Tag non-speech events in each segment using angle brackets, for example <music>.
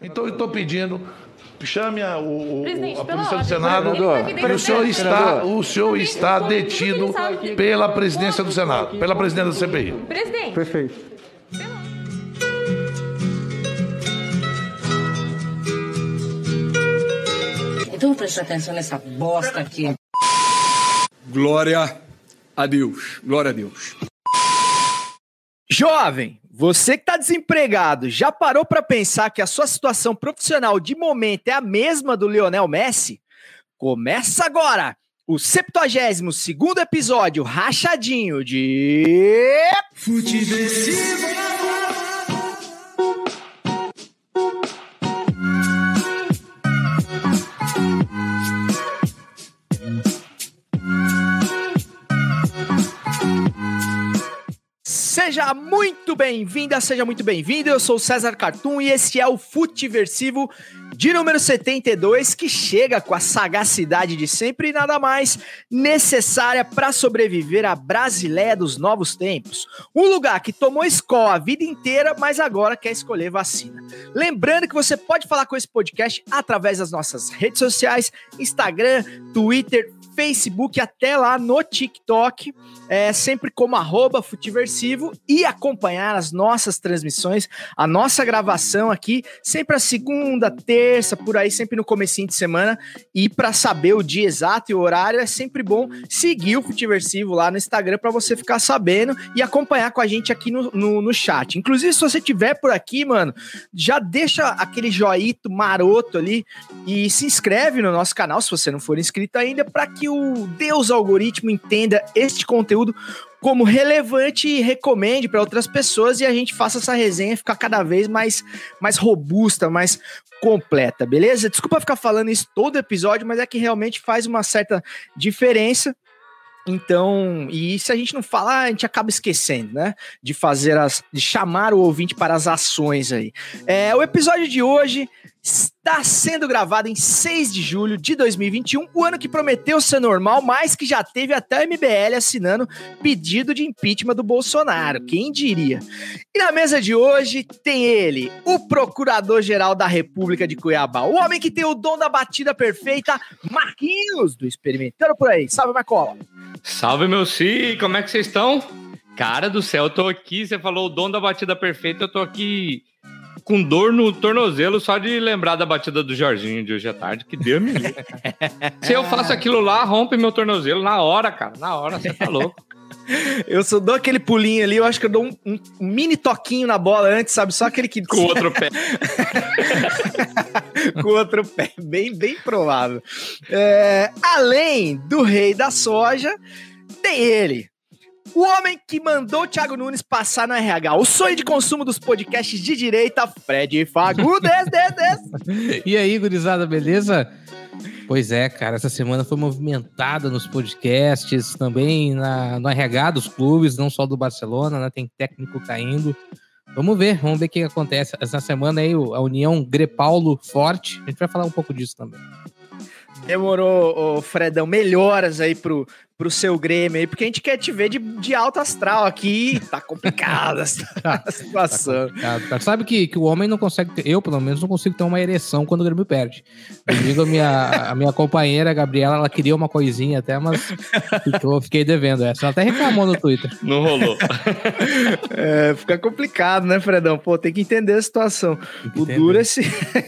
Então eu estou pedindo, chame a, o, o- Presidente, a polícia do Senado, tá o senhor está, o senhor está detido pela presidência do Senado, pela presidência da CPI. Presidente. Perfeito. Então presta atenção nessa bosta aqui. Glória a Deus. Glória a Deus. Jovem, você que está desempregado, já parou para pensar que a sua situação profissional de momento é a mesma do Lionel Messi? Começa agora o 72º episódio rachadinho de Seja muito bem-vinda, seja muito bem-vindo. Eu sou César Cartoon e esse é o Futiversivo de número 72, que chega com a sagacidade de sempre e nada mais necessária para sobreviver à Brasileia dos novos tempos. Um lugar que tomou escola a vida inteira, mas agora quer escolher vacina. Lembrando que você pode falar com esse podcast através das nossas redes sociais, Instagram, Twitter, Facebook, até lá no TikTok, é, sempre como arroba Futiversivo e acompanhar as nossas transmissões, a nossa gravação aqui, sempre a segunda, terça, por aí, sempre no comecinho de semana. E para saber o dia exato e o horário, é sempre bom seguir o Futiversivo lá no Instagram para você ficar sabendo e acompanhar com a gente aqui no, no, no chat. Inclusive, se você tiver por aqui, mano, já deixa aquele joito maroto ali e se inscreve no nosso canal, se você não for inscrito ainda, para que o Deus algoritmo entenda este conteúdo como relevante e recomende para outras pessoas e a gente faça essa resenha ficar cada vez mais, mais robusta, mais completa, beleza? Desculpa ficar falando isso todo episódio, mas é que realmente faz uma certa diferença. Então, e se a gente não falar, a gente acaba esquecendo, né? De fazer as. de chamar o ouvinte para as ações aí. É, o episódio de hoje está sendo gravado em 6 de julho de 2021, o ano que prometeu ser normal, mas que já teve até o MBL assinando pedido de impeachment do Bolsonaro. Quem diria? E na mesa de hoje tem ele, o Procurador-Geral da República de Cuiabá, o homem que tem o dom da batida perfeita, Marquinhos, do Experimentando por aí. Salve, Marcola. Salve, meu Si, como é que vocês estão? Cara do céu, eu tô aqui, você falou o dom da batida perfeita, eu tô aqui com dor no tornozelo só de lembrar da batida do Jorginho de hoje à tarde, que deu me livre. <laughs> Se eu faço aquilo lá, rompe meu tornozelo na hora, cara, na hora, você tá louco. <laughs> Eu só dou aquele pulinho ali, eu acho que eu dou um, um mini toquinho na bola antes, sabe? Só aquele que. Com o outro pé. <laughs> com o outro pé, bem, bem provável. É, além do rei da soja, tem ele. O homem que mandou o Thiago Nunes passar no RH, o sonho de consumo dos podcasts de direita, Fred Fagundes. <laughs> des, des. E aí, gurizada, beleza? Pois é, cara, essa semana foi movimentada nos podcasts, também na, no RH dos clubes, não só do Barcelona, né? Tem técnico caindo. Vamos ver, vamos ver o que acontece. Essa semana aí, a União Grepaulo forte. A gente vai falar um pouco disso também. Demorou, ô, Fredão, melhoras aí pro, pro seu Grêmio aí, porque a gente quer te ver de, de alto astral aqui. Tá complicada a <laughs> situação. Tá, tá. Sabe que, que o homem não consegue ter, eu pelo menos não consigo ter uma ereção quando o Grêmio perde. Eu digo a minha, a minha companheira, a Gabriela, ela queria uma coisinha até, mas ficou, fiquei devendo essa. Ela até reclamou no Twitter. Não rolou. <laughs> É, fica complicado, né, Fredão? Pô, tem que entender a situação. O duro é se.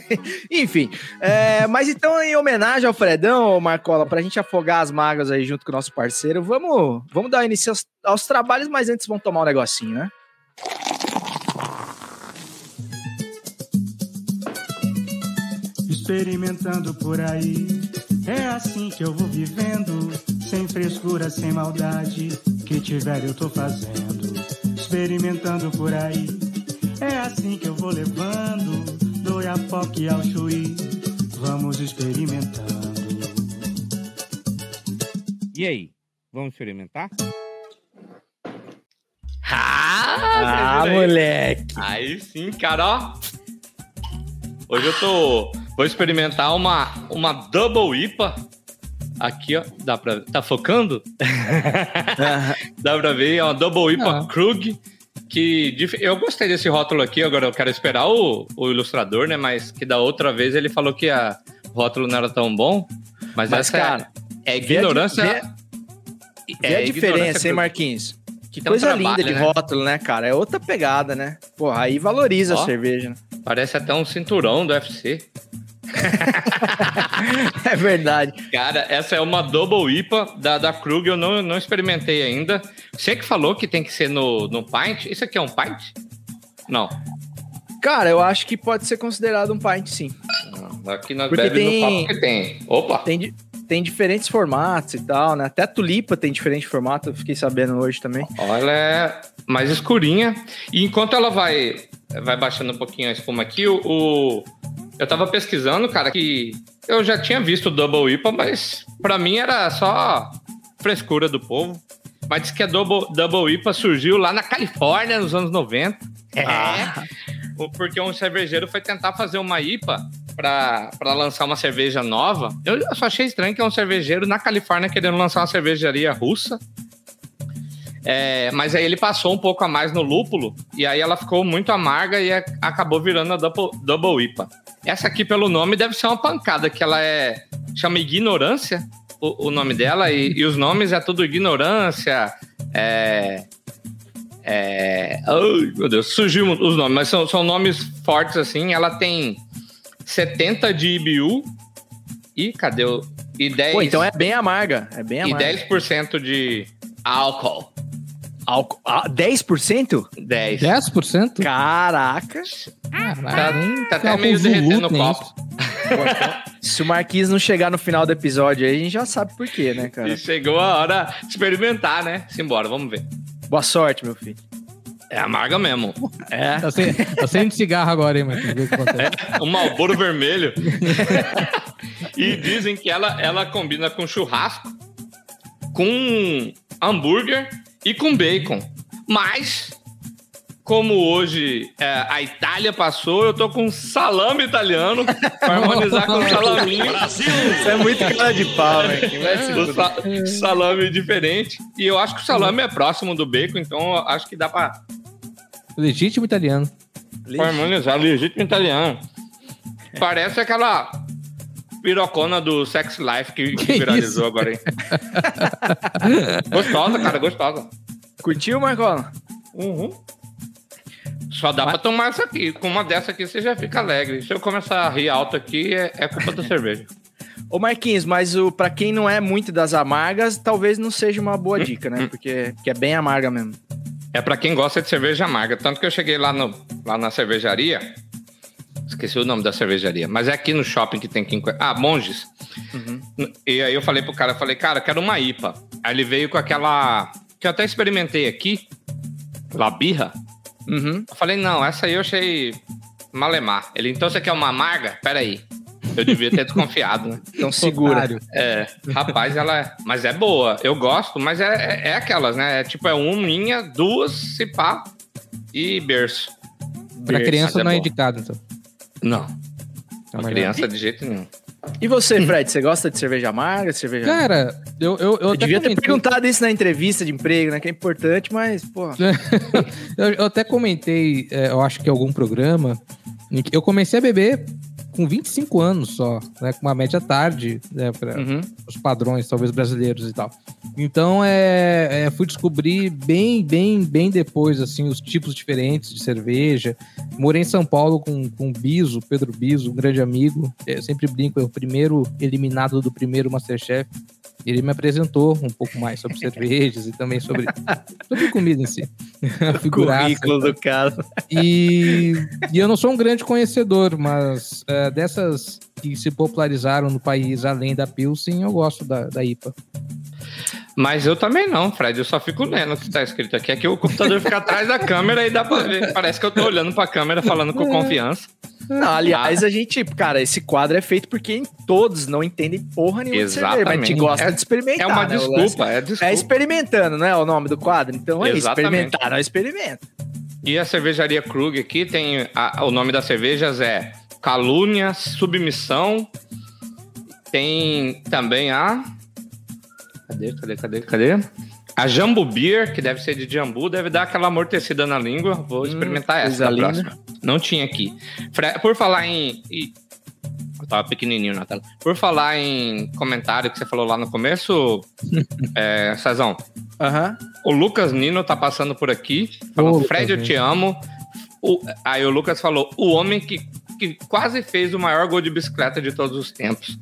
<laughs> Enfim. é, mas então, em homenagem ao Fredão, Marcola, pra gente afogar as mágoas aí junto com o nosso parceiro, vamos, vamos dar início aos, aos trabalhos, mas antes vamos tomar um negocinho, né? experimentando por aí. É assim que eu vou vivendo, sem frescura, sem maldade. Que tiver eu tô fazendo, experimentando por aí. É assim que eu vou levando, do Iapoque ao Chuí. Vamos experimentando. E aí, vamos experimentar? Ah, Ah, moleque. Aí sim, cara, ó. Hoje eu tô. Vou experimentar uma, uma Double IPA. Aqui, ó. Dá pra. Tá focando? <laughs> Dá pra ver, é uma Double IPA Ah. Krug. que eu gostei desse rótulo aqui, agora eu quero esperar o, o ilustrador, né? Mas que da outra vez ele falou que a, o rótulo não era tão bom. Mas, Mas, essa cara, é, é vê a ignorância. Vê- é a diferença, hein, Marquinhos? Que um coisa trabalho, linda de né? rótulo, né, cara? É outra pegada, né? Porra, aí valoriza Ó. a cerveja. né? Parece até um cinturão do UFC. <laughs> É verdade. Cara, essa é uma Double IPA da, da Krug, eu não, não experimentei ainda. Você que falou que tem que ser no, no pint. Isso aqui é um pint? Não. Cara, eu acho que pode ser considerado um pint, sim. Não, Aqui nós Porque tem- no copo que tem. Opa! Tem, tem diferentes formatos e tal, né? Até a tulipa tem diferente formato, eu fiquei sabendo hoje também. Olha, é mais escurinha. E enquanto ela vai, vai baixando um pouquinho a espuma aqui, o, o- eu tava pesquisando, cara, que eu já tinha visto o Double IPA, mas pra mim era só frescura do povo. Mas diz que a Double, Double IPA surgiu lá na Califórnia nos anos 90. É. O- Porque um cervejeiro foi tentar fazer uma IPA para lançar uma cerveja nova. Eu só achei estranho que é um cervejeiro na Califórnia querendo lançar uma cervejaria russa. É, mas aí ele passou um pouco a mais no lúpulo e aí ela ficou muito amarga e acabou virando a Double, double IPA. Essa aqui, pelo nome, deve ser uma pancada, que ela é. chama Ignorância, o, o nome dela, e, e os nomes é tudo Ignorância. É. É. Ai, meu Deus, surgiu os nomes, mas são, são nomes fortes assim. Ela tem 70 de IBU e cadê o. E 10, Pô, então é bem amarga. É bem e amarga. 10% de álcool. Álcool. Ah, 10%? 10. 10%? Caraca. Caralho, Tá, nem tá até álcool meio derretendo o copo. <laughs> se o Marquinhos não chegar no final do episódio aí, a gente já sabe por quê, né, cara? E chegou a hora de experimentar, né? Simbora, vamos ver. Boa sorte, meu filho. É amarga mesmo. É. Tá sem, tá sem cigarro agora, hein, Marquinhos? Vê o que acontece. Um malboro vermelho. e dizem que ela, ela combina com churrasco, com hambúrguer e com bacon. Mas, como hoje é, a Itália passou, eu tô com salame italiano pra <laughs> harmonizar com o salaminho. Isso é muito cara de pau, né? <laughs> Vai se O sa- salame diferente. E eu acho que o salame é próximo do bacon, então eu acho que dá pra Legítimo italiano. pra harmonizar. Legítimo italiano. Parece aquela pirocona do Sex Life que, que <laughs> Que viralizou agora, hein? gostosa, cara, gostosa. Curtiu, Marcola? Uhum. Só dá pra tomar essa aqui. Com uma dessa aqui você já fica alegre. Se eu começar a rir alto aqui, é, é culpa da cerveja. Ô Marquinhos, mas o, pra quem não é muito das amargas, talvez não seja uma boa dica, né? Porque, porque é bem amarga mesmo. É pra quem gosta de cerveja amarga. Tanto que eu cheguei lá, no, lá na cervejaria. Esqueci o nome da cervejaria. Mas é aqui no shopping que tem que. enco- Ah, Monges. E aí eu falei pro cara, eu falei, cara, eu quero uma IPA. Aí ele veio com aquela. Que eu até experimentei aqui. Labirra. Uhum. Eu falei, não, essa aí eu achei malemar. Ele, então você quer uma amarga? Peraí. Eu devia ter desconfiado, né? Então segura. É, rapaz, ela é. Mas é boa, eu gosto, mas é, é, é aquelas, né? É tipo, é uma linha, duas, se pá e berço. Pra Berço, criança mas não é boa. indicado, então. Não, É pra melhor. criança de jeito nenhum. E você, Fred, você gosta de cerveja amarga, de cerveja Cara, eu, eu, eu, Eu devia ter comentei- perguntado isso na entrevista de emprego, né? Que é importante, mas, pô. <laughs> eu, eu até comentei, é, eu acho que em algum programa, em que eu comecei a beber com 25 anos só, né? Com uma média tarde, né? Pra, Uhum. os padrões, talvez brasileiros e tal. Então, é, é, fui descobrir bem, bem, bem depois, assim, os tipos diferentes de cerveja. Morei em São Paulo com, com o Biso, Pedro Biso, um grande amigo. Eu sempre brinco, é o primeiro eliminado do primeiro Masterchef. Ele me apresentou um pouco mais sobre <laughs> cervejas e também sobre, sobre comida em si. <laughs> Currículo do cara. E, e eu não sou um grande conhecedor, mas é, dessas que se popularizaram no país além da Pilsen, eu gosto da, da IPA. Mas eu também não, Fred. Eu só fico lendo o que tá escrito aqui. É que o computador fica atrás da câmera e dá pra ver. Parece que eu tô olhando pra câmera falando com confiança. Não, aliás, a gente, cara, esse quadro é feito porque todos não entendem porra nenhuma de cerveja, mas a gente Exatamente. gosta É- de experimentar. É uma né? Desculpa, é desculpa. É experimentando, né? O nome do quadro. Então é Exatamente. experimentar, não experimenta. E a cervejaria Krug aqui tem. a- o nome das cervejas é Calúnia, Submissão. Tem também a. Cadê, cadê, cadê, cadê? A Jambu Beer, que deve ser de jambu, deve dar aquela amortecida na língua. Vou experimentar essa coisa da linda. próxima. Não tinha aqui. Por falar em. Eu tava pequenininho na tela. Por falar em comentário que você falou lá no começo, <laughs> é, Cezão, o Lucas Nino tá passando por aqui. Falou, Fred, eu te amo. O- aí o Lucas falou, o homem que, que quase fez o maior gol de bicicleta de todos os tempos.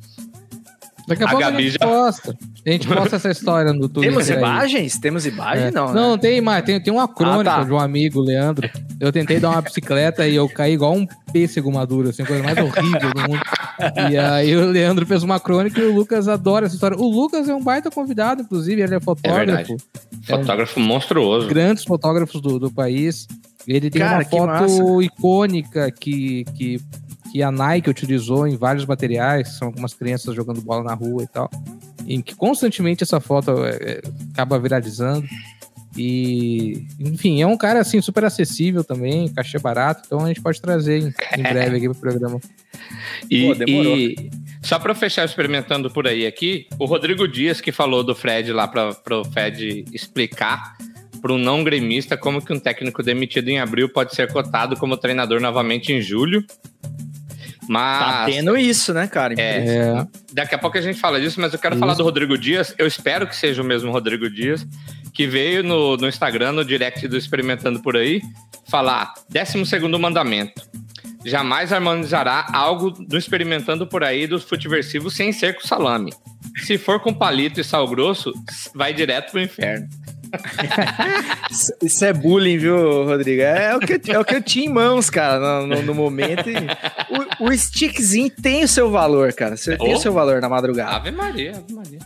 Daqui a, A pouco a Gabi gente já- posta. A gente posta essa história no Twitter. Temos aí. imagens? Temos imagem? É. Não, não, né? tem mais. Tem, tem uma crônica Ah, tá. de um amigo, Leandro. Eu tentei dar uma bicicleta e eu caí igual um pêssego maduro, assim, a coisa mais horrível do mundo. E aí o Leandro fez uma crônica e o Lucas adora essa história. O Lucas é um baita convidado, inclusive, ele é fotógrafo. verdade. Fotógrafo monstruoso. grandes fotógrafos do, do país. Ele tem Cara, uma que foto massa. icônica que, que, que a Nike utilizou em vários materiais, são algumas crianças jogando bola na rua e tal, em que constantemente essa foto é, é, acaba viralizando. E, enfim, é um cara assim super acessível também, cachê barato, então a gente pode trazer em, em <laughs> breve aqui pro programa. E, Pô, demorou. e só para fechar experimentando por aí aqui, o Rodrigo Dias que falou do Fred lá para o Fred explicar para um não gremista como que um técnico demitido em abril pode ser cotado como treinador novamente em julho. Mas Tá tendo isso, né, cara? É. Daqui a pouco a gente fala disso, mas eu quero Isso. falar do Rodrigo Dias. Eu espero que seja o mesmo Rodrigo Dias, que veio no, no Instagram, no direct do Experimentando por aí, falar: 12 mandamento. Jamais harmonizará algo do Experimentando por aí do Futiversivo sem ser com salame. Se for com palito e sal grosso, vai direto pro inferno. <laughs> Isso- é bullying, viu, Rodrigo? É o que, eu- é o que eu tinha em mãos, cara, no, no- no momento. o, o stickzinho tem o seu valor, cara. Você tem Oh. o seu valor na madrugada. Ave Maria, Ave Maria.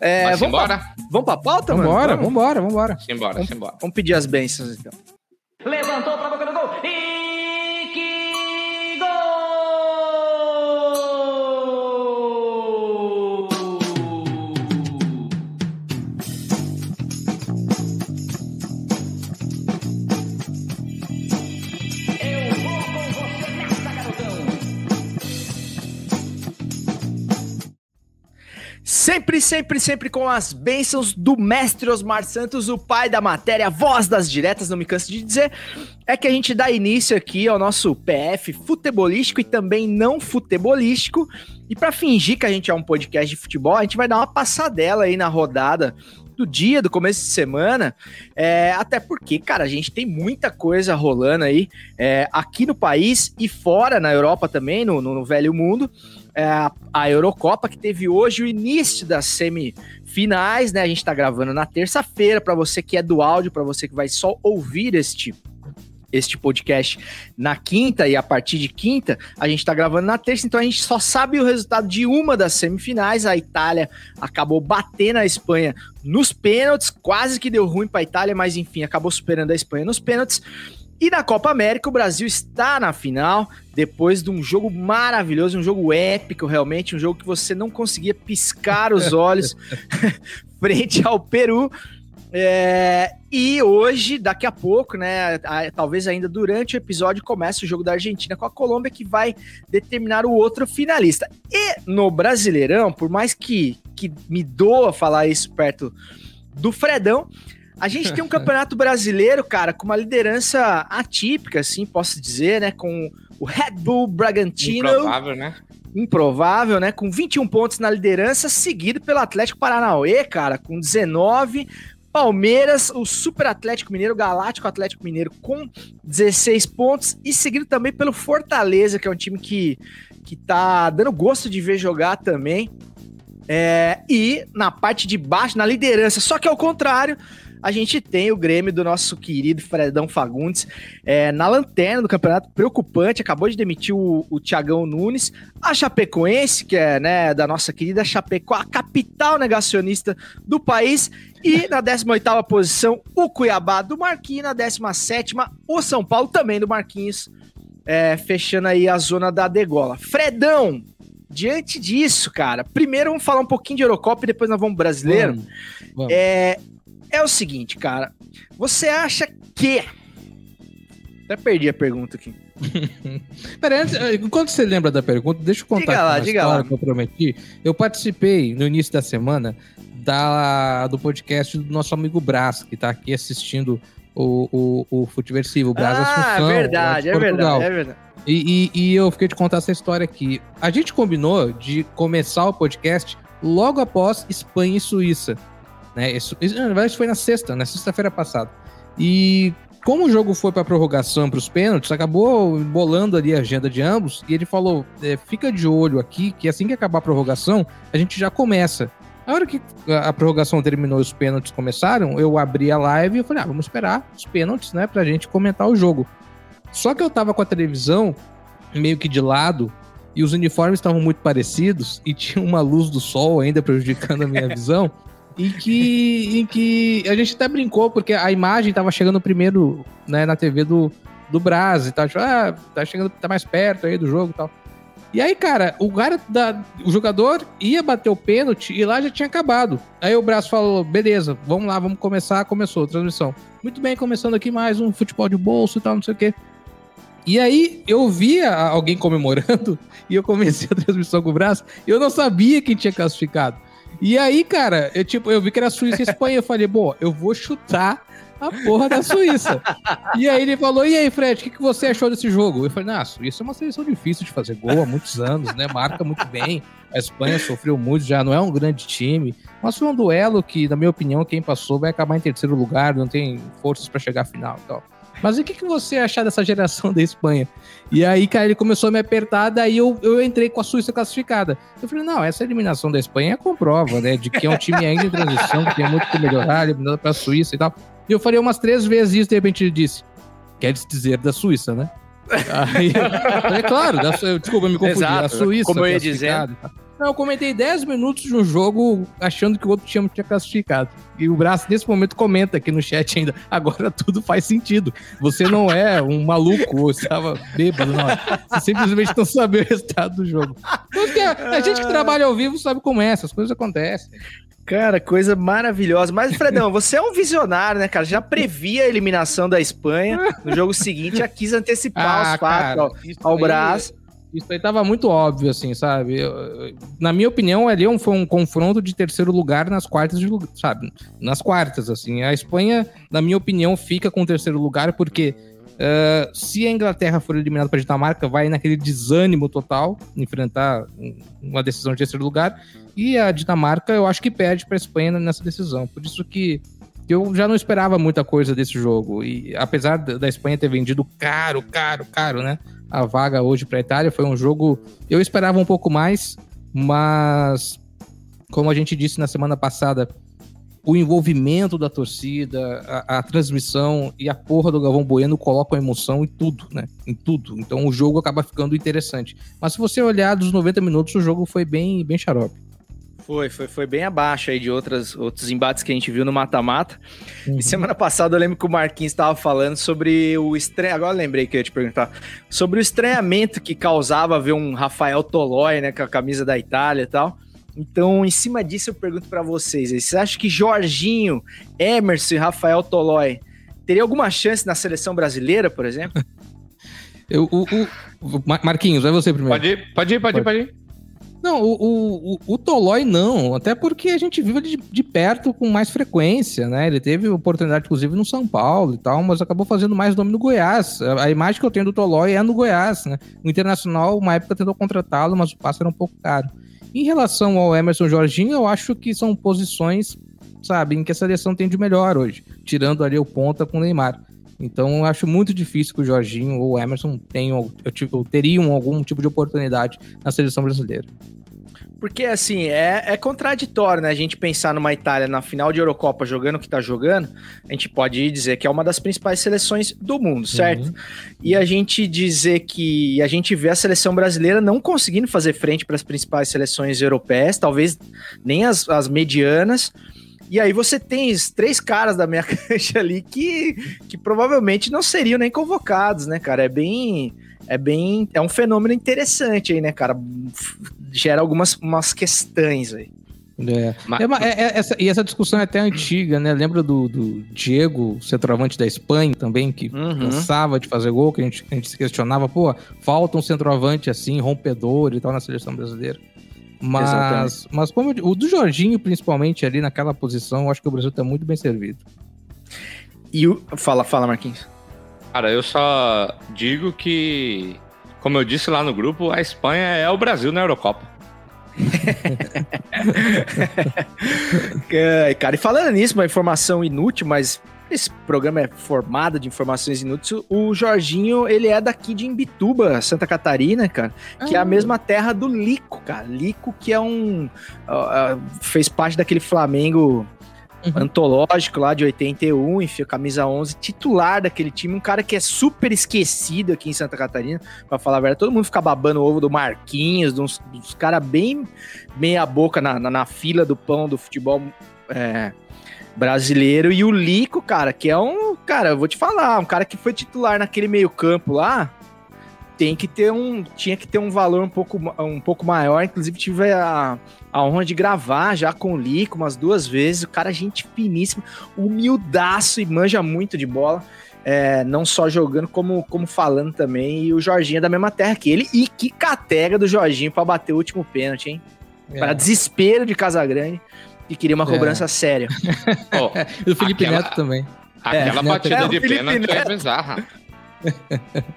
É, Mas vamos, simbora? pra, vamos pra pauta, mano? vambora, Vamos? vambora, vambora. Simbora, simbora. Vamos pedir as bênçãos, então. Levantou pra boca Sempre, sempre, sempre com as bênçãos do mestre Osmar Santos, o pai da matéria, a voz das diretas, não me canso de dizer, é que a gente dá início aqui ao nosso PF futebolístico e também não futebolístico. E para fingir que a gente é um podcast de futebol, a gente vai dar uma passadela aí na rodada do dia, do começo de semana, é, até porque, cara, a gente tem muita coisa rolando aí é, aqui no país e fora, na Europa também, no, no- no velho mundo. É, a, a Eurocopa, que teve hoje o início das semifinais, né? A gente tá gravando na terça-feira, para você que é do áudio, para você que vai só ouvir este este podcast na quinta e a partir de quinta a gente tá gravando na terça, então a gente só sabe o resultado de uma das semifinais. A Itália acabou batendo a Espanha nos pênaltis, quase que deu ruim para a Itália, mas enfim, acabou superando a Espanha nos pênaltis. E na Copa América, o Brasil está na final, depois de um jogo maravilhoso, um jogo épico, realmente, um jogo que você não conseguia piscar os <laughs> olhos <laughs> frente ao Peru. É, e hoje, daqui a pouco, né? talvez ainda durante o episódio, começa o jogo da Argentina com a Colômbia, que vai determinar o outro finalista. E no Brasileirão, por mais que, que me doa falar isso perto do Fredão, a gente tem um campeonato brasileiro, cara, com uma liderança atípica, assim, posso dizer, né? Com o Red Bull Bragantino Improvável, né? improvável, né? Com 21 pontos na liderança, seguido pelo Atlético Paranauê, cara, com 19. Palmeiras, o Super Atlético Mineiro, o Galáctico Atlético Mineiro com 16 pontos e seguido também pelo Fortaleza, que é um time que, que tá dando gosto de ver jogar também. É, e na parte de baixo, na liderança, só que ao contrário, a gente tem o Grêmio do nosso querido Fredão Fagundes é, na lanterna do campeonato, preocupante, acabou de demitir o, o Thiagão Nunes, a Chapecoense, que é né, da nossa querida Chapecó, a capital negacionista do país, e na 18ª posição, o Cuiabá do Marquinhos, na 17ª, o São Paulo também do Marquinhos, é, fechando aí a zona da degola. Fredão, diante disso, cara, primeiro vamos falar um pouquinho de Eurocopa e depois nós vamos brasileiro. Vamos, vamos. É, é o seguinte, cara. Você acha que. Até perdi a pergunta aqui. <laughs> Pera, antes, eh, enquanto você lembra da pergunta, deixa eu contar Diga lá, uma diga história lá. que eu prometi. Eu participei no início da semana da, do podcast do nosso amigo Brás, que tá aqui assistindo o, o, o. O Brás ah, Assunção, é verdade, é verdade, é verdade. E, e- e eu fiquei de contar essa história aqui. A gente combinou de começar o podcast logo após Espanha e Suíça. Né? Isso, isso, na verdade, foi na sexta, na sexta-feira passada. E como o jogo foi para prorrogação para os pênaltis, acabou bolando ali a agenda de ambos. E ele falou: é, fica de olho aqui, que assim que acabar a prorrogação, a gente já começa. A hora que a a prorrogação terminou e os pênaltis começaram, eu abri a live e falei: ah, vamos esperar os pênaltis, né, pra gente comentar o jogo. Só que eu tava com a televisão meio que de lado e os uniformes estavam muito parecidos e tinha uma luz do sol ainda prejudicando a minha <laughs> visão. E que, em que a gente até brincou, porque a imagem tava chegando primeiro né, na TV do, do Brás e tal. Tipo, ah, tá chegando, tá mais perto aí do jogo e tal. E aí, cara, o cara da, o jogador ia bater o pênalti e lá já tinha acabado. Aí o Brás falou: beleza, vamos lá, vamos começar. Começou a transmissão. Muito bem, começando aqui mais um futebol de bolso e tal, não sei o quê. E aí eu via alguém comemorando <laughs> e eu comecei a transmissão com o braço e eu não sabia quem tinha classificado. E aí, cara, eu tipo, eu vi que era Suíça e Espanha, eu falei, pô, eu vou chutar a porra da Suíça. e aí ele falou, e aí, Fred, o que, que você achou desse jogo? Eu falei, não, a Suíça é uma seleção difícil de fazer gol há muitos anos, né? Marca muito bem. A Espanha sofreu muito, já não é um grande time. Mas foi um duelo que, na minha opinião, quem passou vai acabar em terceiro lugar, não tem forças pra chegar à final e tal. Mas o que, que você achar dessa geração da Espanha? E aí, cara, ele começou a me apertar, daí eu, eu entrei com a Suíça classificada. Eu falei, não, essa eliminação da Espanha comprova, né? De que é um time ainda em transição, que tem muito que melhorar, eliminado pra Suíça e tal. E eu falei umas três vezes isso, de repente ele disse, quer dizer da Suíça, né? <laughs> Aí, falei, claro, da, desculpa, eu me confundi, Exato, a Suíça. como eu ia tal. Não, eu comentei 10 minutos de um jogo achando que o outro time tinha classificado. E o Braço, nesse momento, comenta aqui no chat ainda. <laughs> Agora tudo faz sentido. Você não é um maluco ou estava bêbado, não. Você simplesmente não sabe o resultado do jogo. Porque a, a gente que trabalha ao vivo sabe como é, essas coisas acontecem. Cara, coisa maravilhosa. Mas, Fredão, você é um visionário, né, cara? Já previa a eliminação da Espanha no jogo seguinte, já quis antecipar <laughs> os fatos ao, Ah, ao Brás. Isso aí tava muito óbvio, assim, sabe? Eu- na minha opinião, ali foi um confronto de terceiro lugar nas quartas de sabe? Nas quartas, assim. A Espanha, na minha opinião, fica com o terceiro lugar porque eh, se a Inglaterra for eliminada para a Dinamarca, vai naquele desânimo total enfrentar um- uma decisão de terceiro lugar. E a Dinamarca, eu acho que perde para a Espanha nessa decisão. Por isso que eu já não esperava muita coisa desse jogo. E apesar da Espanha ter vendido caro, caro, caro, né? A vaga hoje para a Itália foi um jogo. Eu esperava um pouco mais, mas como a gente disse na semana passada, o envolvimento da torcida, a, a transmissão e a porra do Galvão Bueno colocam emoção em tudo, né? Em tudo. Então o jogo acaba ficando interessante. Mas se você olhar dos 90 minutos, o jogo foi bem, bem xarope. Foi, foi, foi bem abaixo aí de outras, outros embates que a gente viu no mata-mata. Uhum. E semana passada eu lembro que o Marquinhos estava falando sobre o estranho. Agora eu lembrei que eu ia te perguntar. Sobre o estranhamento que causava ver um Rafael Tolói, né, com a camisa da Itália e tal. Então, em cima disso, eu pergunto pra vocês: aí, vocês acham que Jorginho, Emerson e Rafael Tolói teria alguma chance na seleção brasileira, por exemplo? <laughs> Eu, o, o- o- Mar- Marquinhos, vai você primeiro. Pode ir, pode ir, pode ir, pode ir. Não, o, o, o, o Tolói não, até porque a gente vive de, de perto com mais frequência, né? Ele teve oportunidade, inclusive, no São Paulo e tal, mas acabou fazendo mais nome no Goiás. A, a imagem que eu tenho do Tolói é no Goiás, né? O Internacional, uma época, tentou contratá-lo, mas o passe era um pouco caro. Em relação ao Emerson Jorginho, eu acho que são posições, sabe, em que a seleção tem de melhor hoje, tirando ali o ponta com o Neymar. Então, eu acho muito difícil que o Jorginho ou o Emerson tenham, eu, teriam algum tipo de oportunidade na seleção brasileira. Porque, assim, é, é contraditório, né? A gente pensar numa Itália na final de Eurocopa jogando o que tá jogando, a gente pode dizer que é uma das principais seleções do mundo, certo? Uhum. E a gente dizer que a gente vê a seleção brasileira não conseguindo fazer frente para as principais seleções europeias, talvez nem as, as medianas. E aí você tem os três caras da minha <laughs> cancha ali que, que provavelmente não seriam nem convocados, né, cara? É bem. É bem. É um fenômeno interessante aí, né, cara? Gera algumas umas questões aí. É. Mas- É é- é- essa, e essa discussão é até antiga, né? Lembra do, do Diego, centroavante da Espanha também, que Uhum. cansava de fazer gol, que a gente, a gente se questionava, pô, falta um centroavante assim, rompedor e tal na seleção brasileira. Mas, Exatamente. mas como eu o do Jorginho, principalmente, ali naquela posição, eu acho que o Brasil tá muito bem servido. E o... Fala, fala, Marquinhos. Cara, eu só digo que, como eu disse lá no grupo, a Espanha é o Brasil na Eurocopa. <laughs> É, cara, e falando nisso, uma informação inútil, mas esse programa é formado de informações inúteis. O Jorginho, ele é daqui de Imbituba, Santa Catarina, cara, que é a mesma terra do Lico, cara. Lico que é um ah, ah, fez parte daquele Flamengo antológico lá de 81, enfim, camisa 11, titular daquele time, um cara que é super esquecido aqui em Santa Catarina, pra falar a verdade, todo mundo fica babando o ovo do Marquinhos, dos, dos caras bem meia boca na, na, na fila do pão do futebol é, brasileiro, e o Lico, cara, que é um, cara, eu vou te falar, um cara que foi titular naquele meio campo lá, tem que ter um, tinha que ter um valor um pouco, um pouco maior, inclusive tive a, a honra de gravar já com o Lico umas duas vezes, o cara é gente finíssimo, humildaço e manja muito de bola, é, não só jogando como, como falando também, e o Jorginho é da mesma terra que ele, e que catega do Jorginho pra bater o último pênalti, hein? Para desespero de Casagrande, que queria uma É. cobrança séria. <laughs> Pô, E o Felipe Aquela- Neto também. aquela né, batida é, de pênalti é bizarra.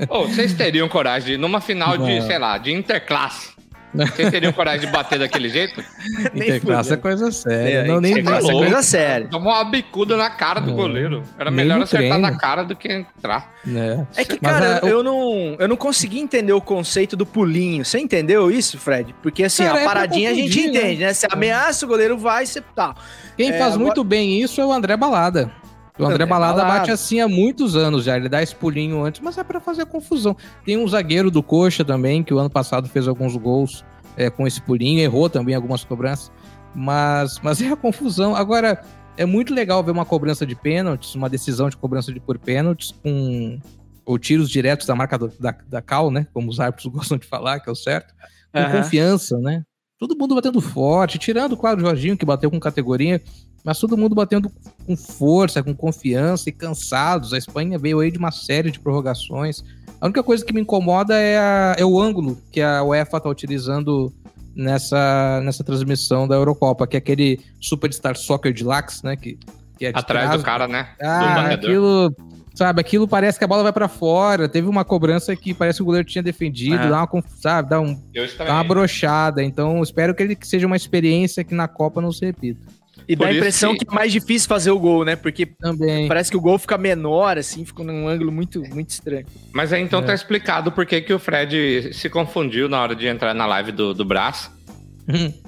Ô, vocês teriam coragem de, numa final de, Não. sei lá, de interclasse, vocês teriam coragem de bater daquele jeito? <laughs> Nem Interclasse é coisa séria. É, não, nem é coisa séria. Tomou uma bicuda na cara do Não. goleiro. Era Nem melhor acertar treino. na cara do que entrar. né? É que, Mas cara, a- eu, não, eu não consegui entender o conceito do pulinho. Você entendeu isso, Fred? Porque assim, Cara, a é paradinha a gente né? entende, né? Você ameaça o goleiro, vai, você tá. Quem É, faz agora- muito bem isso é o André Balada. O André Balada, Balada. bate assim há muitos anos já. Ele dá esse pulinho antes, mas é pra fazer confusão. Tem um zagueiro do Coxa também, que o ano passado fez alguns gols é, com esse pulinho, errou também algumas cobranças. Mas, mas <laughs> é a confusão. Agora, é muito legal ver uma cobrança de pênaltis, uma decisão de cobrança de por pênaltis, com ou tiros diretos da marca do- da, da Cal, né? Como os árbitros <laughs> gostam de falar, que é o certo. Com Aham. confiança, né? Todo mundo batendo forte, tirando, claro, o Jorginho, que bateu com categoria, mas todo mundo batendo com força, com confiança e cansados. A Espanha veio aí de uma série de prorrogações. A única coisa que me incomoda é, a- é o ângulo que a UEFA tá utilizando nessa, nessa transmissão da Eurocopa, que é aquele Superstar Soccer Deluxe, né? Que, que é de Atrás trás, do cara, né? do ah, batedor. aquilo, sabe, aquilo parece que a bola vai pra fora. Teve uma cobrança que parece que o goleiro tinha defendido, É. dá uma, sabe, dá, um, dá uma brochada. Então, espero que ele que seja uma experiência que na Copa não se repita. E dá Por a isso impressão que- que... é mais difícil fazer o gol, né? Porque Também. parece que o gol fica menor, assim, fica num ângulo muito, muito estranho. Mas aí então É. tá explicado por que que o Fred se confundiu na hora de entrar na live do, do Brás. <laughs>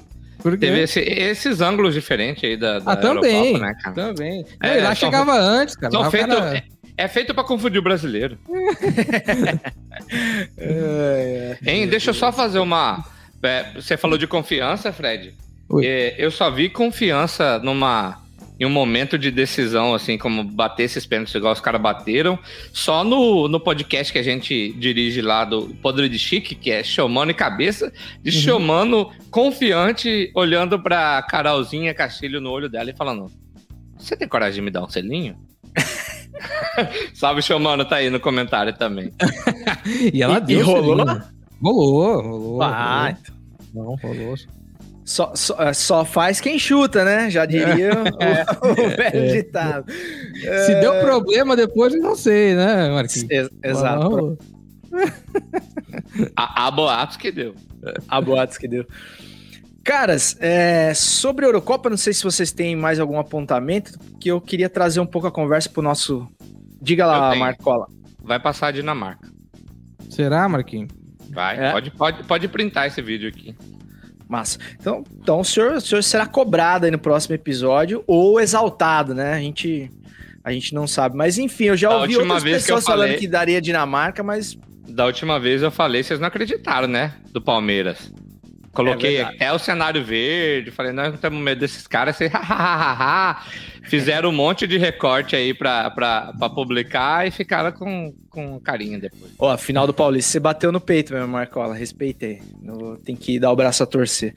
Porque Teve esse- esses ângulos diferentes aí da, da Ah, também. Né, cara? Também. É, Não, e lá chegava antes, cara. O feito, cara- é, é feito pra confundir o brasileiro. <laughs> Hein, deixa eu só fazer uma. é, você falou de confiança, Fred. É, eu só vi confiança numa. Em um momento de decisão, assim, como bater esses pênaltis igual os caras bateram, só no, no podcast que a gente dirige lá do Podre de Chique, que é Showmano e Cabeça, de Uhum. Showmano confiante, olhando pra Carolzinha Castilho no olho dela e falando: Você tem coragem de me dar um selinho? <laughs> Salve, Showmano, tá aí no comentário também. <laughs> E ela E- deu. e rolou? Rolou, rolou. Ah, rolou. Não, rolou. Só, só, é, só faz quem chuta, né? Já diria o, o <laughs> velho ditado. Se deu problema depois, eu não sei, né, Marquinhos? Ex- Exato. A <laughs> boatos que deu. A boatos que deu. Caras, é, sobre a Eurocopa, não sei se vocês têm mais algum apontamento, que eu queria trazer um pouco a conversa pro nosso. Diga lá. Marcola. Vai passar a Dinamarca. Será, Marquinhos? Vai, É? pode, pode, pode printar esse vídeo aqui. Massa. Então, então o, senhor, o senhor será cobrado aí no próximo episódio ou exaltado, né? A gente, a gente não sabe. Mas enfim, eu já Da ouvi outras vez que pessoas falando falei- que daria Dinamarca, mas Da última vez eu falei, vocês não acreditaram, né? Do Palmeiras. Coloquei É até o cenário verde, falei, nós não temos medo desses caras. Hahaha. <laughs> Fizeram um monte de recorte aí pra, pra, pra publicar e ficaram com, com carinho depois. Ó, a final do Paulista, você bateu no peito mesmo, Marcola. Respeitei. Tem que dar o braço a torcer.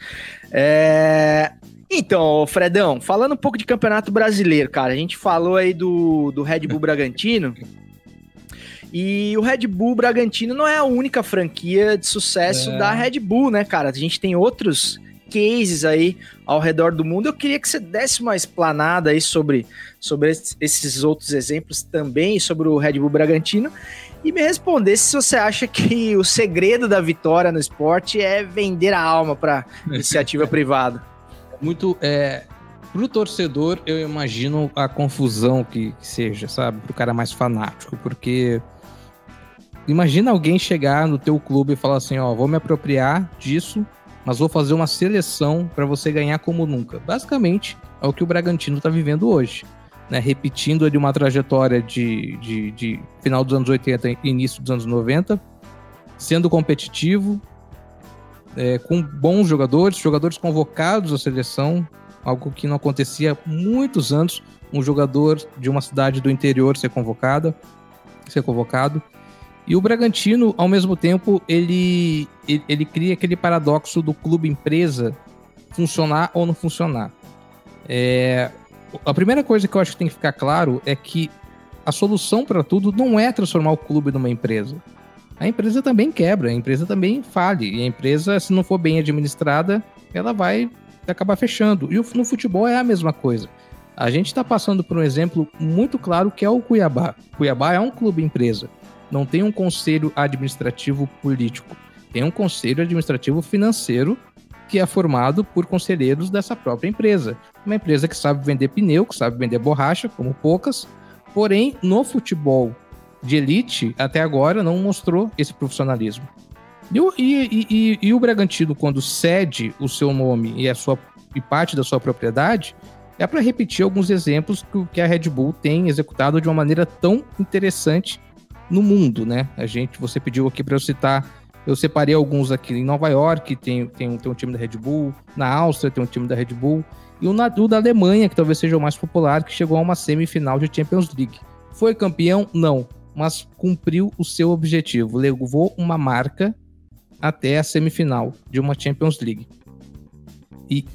É, Então, Fredão, falando um pouco de campeonato brasileiro, cara, a gente falou aí do, do Red Bull Bragantino. <laughs> E o Red Bull Bragantino não é a única franquia de sucesso É. da Red Bull, né, cara? A gente tem outros cases aí ao redor do mundo. Eu queria que você desse uma explanada aí sobre, sobre esses outros exemplos também, sobre o Red Bull Bragantino, e me respondesse se você acha que o segredo da vitória no esporte é vender a alma para <laughs> iniciativa privada. Muito. É, pro torcedor, eu imagino a confusão que, que seja, sabe? Pro cara mais fanático, porque. Imagina alguém chegar no teu clube e falar assim, ó, vou me apropriar disso, mas vou fazer uma seleção para você ganhar como nunca. Basicamente, é o que o Bragantino tá vivendo hoje né, repetindo ali uma trajetória de, de, de, final dos anos 80 e início dos anos 90, sendo competitivo, é, com bons jogadores, jogadores convocados à seleção, algo que não acontecia há muitos anos, um jogador de uma cidade do interior ser convocada, ser convocado. E o Bragantino, ao mesmo tempo, ele, ele, ele cria aquele paradoxo do clube empresa funcionar ou não funcionar. É, a primeira coisa que eu acho que tem que ficar claro é que a solução para tudo não é transformar o clube numa empresa. A empresa também quebra, a empresa também fale. E a empresa, se não for bem administrada, ela vai acabar fechando. E no futebol é a mesma coisa. A gente está passando por um exemplo muito claro que é o Cuiabá. Cuiabá é um clube empresa. Não tem um conselho administrativo político. Tem um conselho administrativo financeiro que é formado por conselheiros dessa própria empresa. Uma empresa que sabe vender pneu, que sabe vender borracha, como poucas, porém, no futebol de elite, até agora, não mostrou esse profissionalismo. E, e, e, e o Bragantino, quando cede o seu nome e, a sua, e parte da sua propriedade, é para repetir alguns exemplos que, que a Red Bull tem executado de uma maneira tão interessante no mundo, né? A gente, você pediu aqui para eu citar eu separei alguns aqui. Em Nova York tem, tem, tem um time da Red Bull, na Áustria tem um time da Red Bull, e o, o da Alemanha, que talvez seja o mais popular, que chegou a uma semifinal de Champions League. Foi campeão? Não, mas cumpriu o seu objetivo, levou uma marca até a semifinal de uma Champions League. E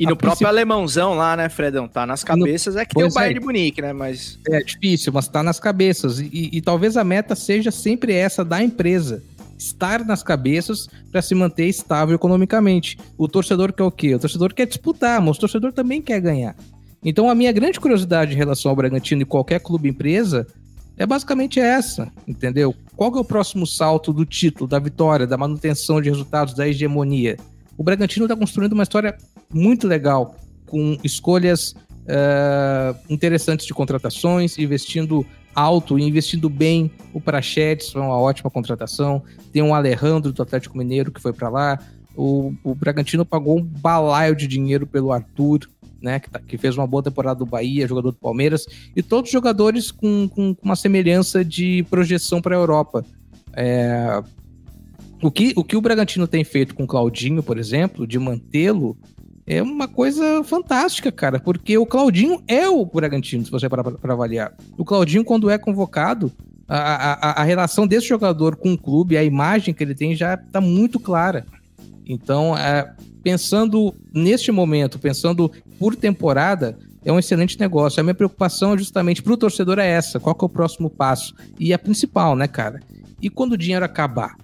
e no próprio alemãozão lá, né, Fredão? Tá nas cabeças, no... é que pois tem o Bayern é. de Munique, né? Mas... É difícil, mas tá nas cabeças. E, e, talvez a meta seja sempre essa da empresa estar nas cabeças para se manter estável economicamente. O torcedor quer o quê? O torcedor quer disputar, mas o torcedor também quer ganhar. Então a minha grande curiosidade em relação ao Bragantino e qualquer clube empresa é basicamente essa, entendeu? Qual é o próximo salto do título, da vitória, da manutenção de resultados, da hegemonia? O Bragantino está construindo uma história muito legal, com escolhas uh, interessantes de contratações, investindo alto e investindo bem. O Prachetes foi uma ótima contratação. Tem um Alejandro do Atlético Mineiro que foi para lá. O, o Bragantino pagou um balaio de dinheiro pelo Arthur, né, que, tá, que, fez uma boa temporada do Bahia, jogador do Palmeiras, e todos jogadores com, com, com uma semelhança de projeção para a Europa. É, o, que, o que o Bragantino tem feito com o Claudinho, por exemplo, de mantê-lo, é uma coisa fantástica, cara, porque o Claudinho é o Bragantino, se você parar para avaliar. O Claudinho, quando é convocado, a, a, a, relação desse jogador com o clube, a imagem que ele tem já está muito clara. Então, é, pensando neste momento, pensando por temporada, é um excelente negócio. A minha preocupação justamente para o torcedor é essa: qual é o próximo passo? E a principal, né, cara? E quando o dinheiro acabar?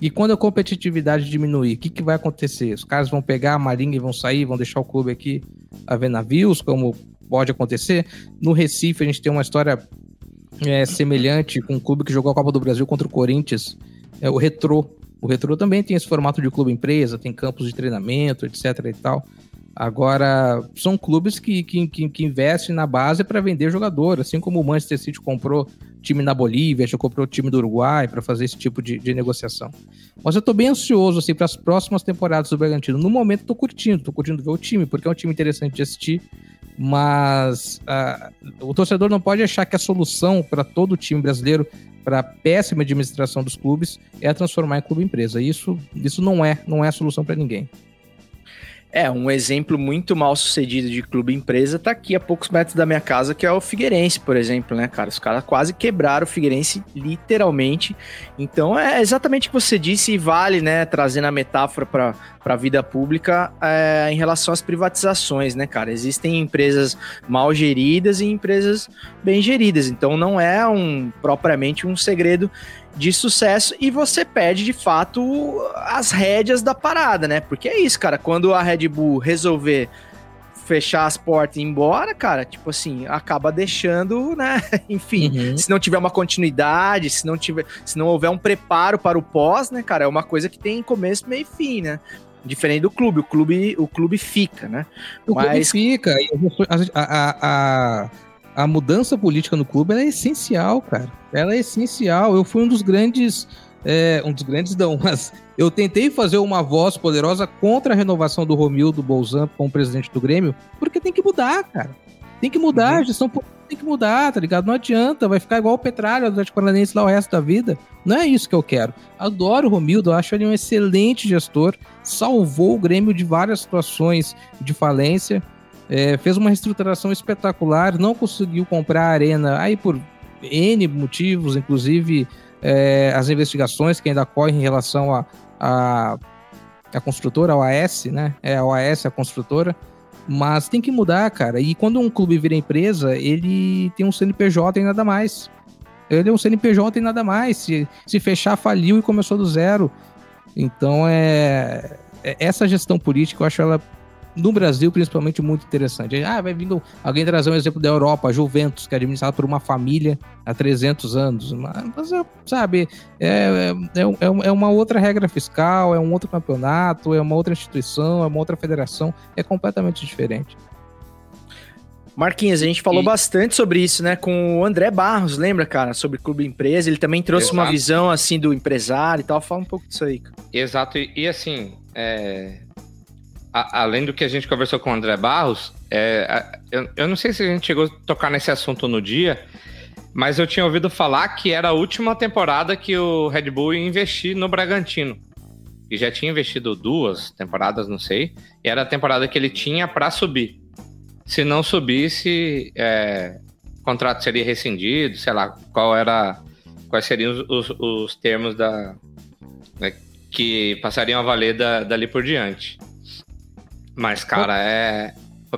E quando a competitividade diminuir, o que, que vai acontecer? Os caras vão pegar a marinha e vão sair, vão deixar o clube aqui a ver navios, como pode acontecer. No Recife, a gente tem uma história é, semelhante com um clube que jogou a Copa do Brasil contra o Corinthians, é o Retrô. O Retrô também tem esse formato de clube empresa, tem campos de treinamento, etc e tal. Agora, são clubes que, que, que investem na base para vender jogador, assim como o Manchester City comprou time na Bolívia, já comprou o time do Uruguai para fazer esse tipo de, de, negociação. Mas eu tô bem ansioso assim, para as próximas temporadas do Bragantino. No momento, tô curtindo, tô curtindo ver o time, porque é um time interessante de assistir. Mas uh, o torcedor não pode achar que a solução para todo o time brasileiro, para péssima administração dos clubes, é transformar em clube empresa. Isso, isso não é, não é solução para ninguém. É, um exemplo muito mal sucedido de clube empresa tá aqui a poucos metros da minha casa, que é o Figueirense, por exemplo, né, cara? Os caras quase quebraram o Figueirense, literalmente. Então é exatamente o que você disse e vale, né, trazendo a metáfora para a vida pública é, em relação às privatizações, né, cara? Existem empresas mal geridas e empresas bem geridas. Então não é um propriamente um segredo de sucesso e você perde de fato as rédeas da parada, né? Porque é isso, cara. Quando a Red Bull resolver fechar as portas e ir embora, cara, tipo assim, acaba deixando, né? <laughs> Enfim, Uhum. se não tiver uma continuidade, se não tiver, se não houver um preparo para o pós, né, cara, é uma coisa que tem começo, meio e fim, né? Diferente do clube, o clube, o clube fica, né? O clube Mas- fica. e A, a, a, a mudança política no clube é essencial, cara. Ela é essencial. Eu fui um dos grandes. é, um dos grandes não, <laughs> mas eu tentei fazer uma voz poderosa contra a renovação do Romildo Bolzan como presidente do Grêmio, porque tem que mudar, cara. Tem que mudar, a gestão política tem que mudar, tá ligado? Não adianta, vai ficar igual o Petralha, o Atlético Paranaense lá o resto da vida. Não é isso que eu quero. Adoro o Romildo, acho ele um excelente gestor, salvou o Grêmio de várias situações de falência, é, fez uma reestruturação espetacular, não conseguiu comprar a arena aí por N motivos, inclusive é, as investigações que ainda correm em relação a, a, a construtora, a OAS, né? É a OAS, a construtora. Mas tem que mudar, cara. E quando um clube vira empresa, ele tem um CNPJ e nada mais. Ele é um CNPJ e nada mais. Se, se fechar, faliu e começou do zero. Então, é, é- essa gestão política, eu acho ela, no Brasil, principalmente, muito interessante. Ah, vai vindo alguém trazer um exemplo da Europa, a Juventus, que é administrada por uma família há 300 anos. Mas, é, sabe, é, é, é, é uma outra regra fiscal, é um outro campeonato, é uma outra instituição, é uma outra federação. É completamente diferente. Marquinhos, a gente falou E- bastante sobre isso, né, com o André Barros, lembra, cara, sobre clube empresa. Ele também trouxe uma Exato. visão assim do empresário e tal. Fala um pouco disso aí, cara. Exato, e, e assim, é, a- além do que a gente conversou com o André Barros, é, a- eu, eu não sei se a gente chegou a tocar nesse assunto no dia, mas eu tinha ouvido falar que era a última temporada que o Red Bull ia investir no Bragantino. E já tinha investido duas temporadas, não sei, e era a temporada que ele tinha para subir. Se não subisse, é, o contrato seria rescindido, sei lá, qual era, quais seriam os, os- os termos da, né, que passariam a valer da- dali por diante. Mas, cara, é.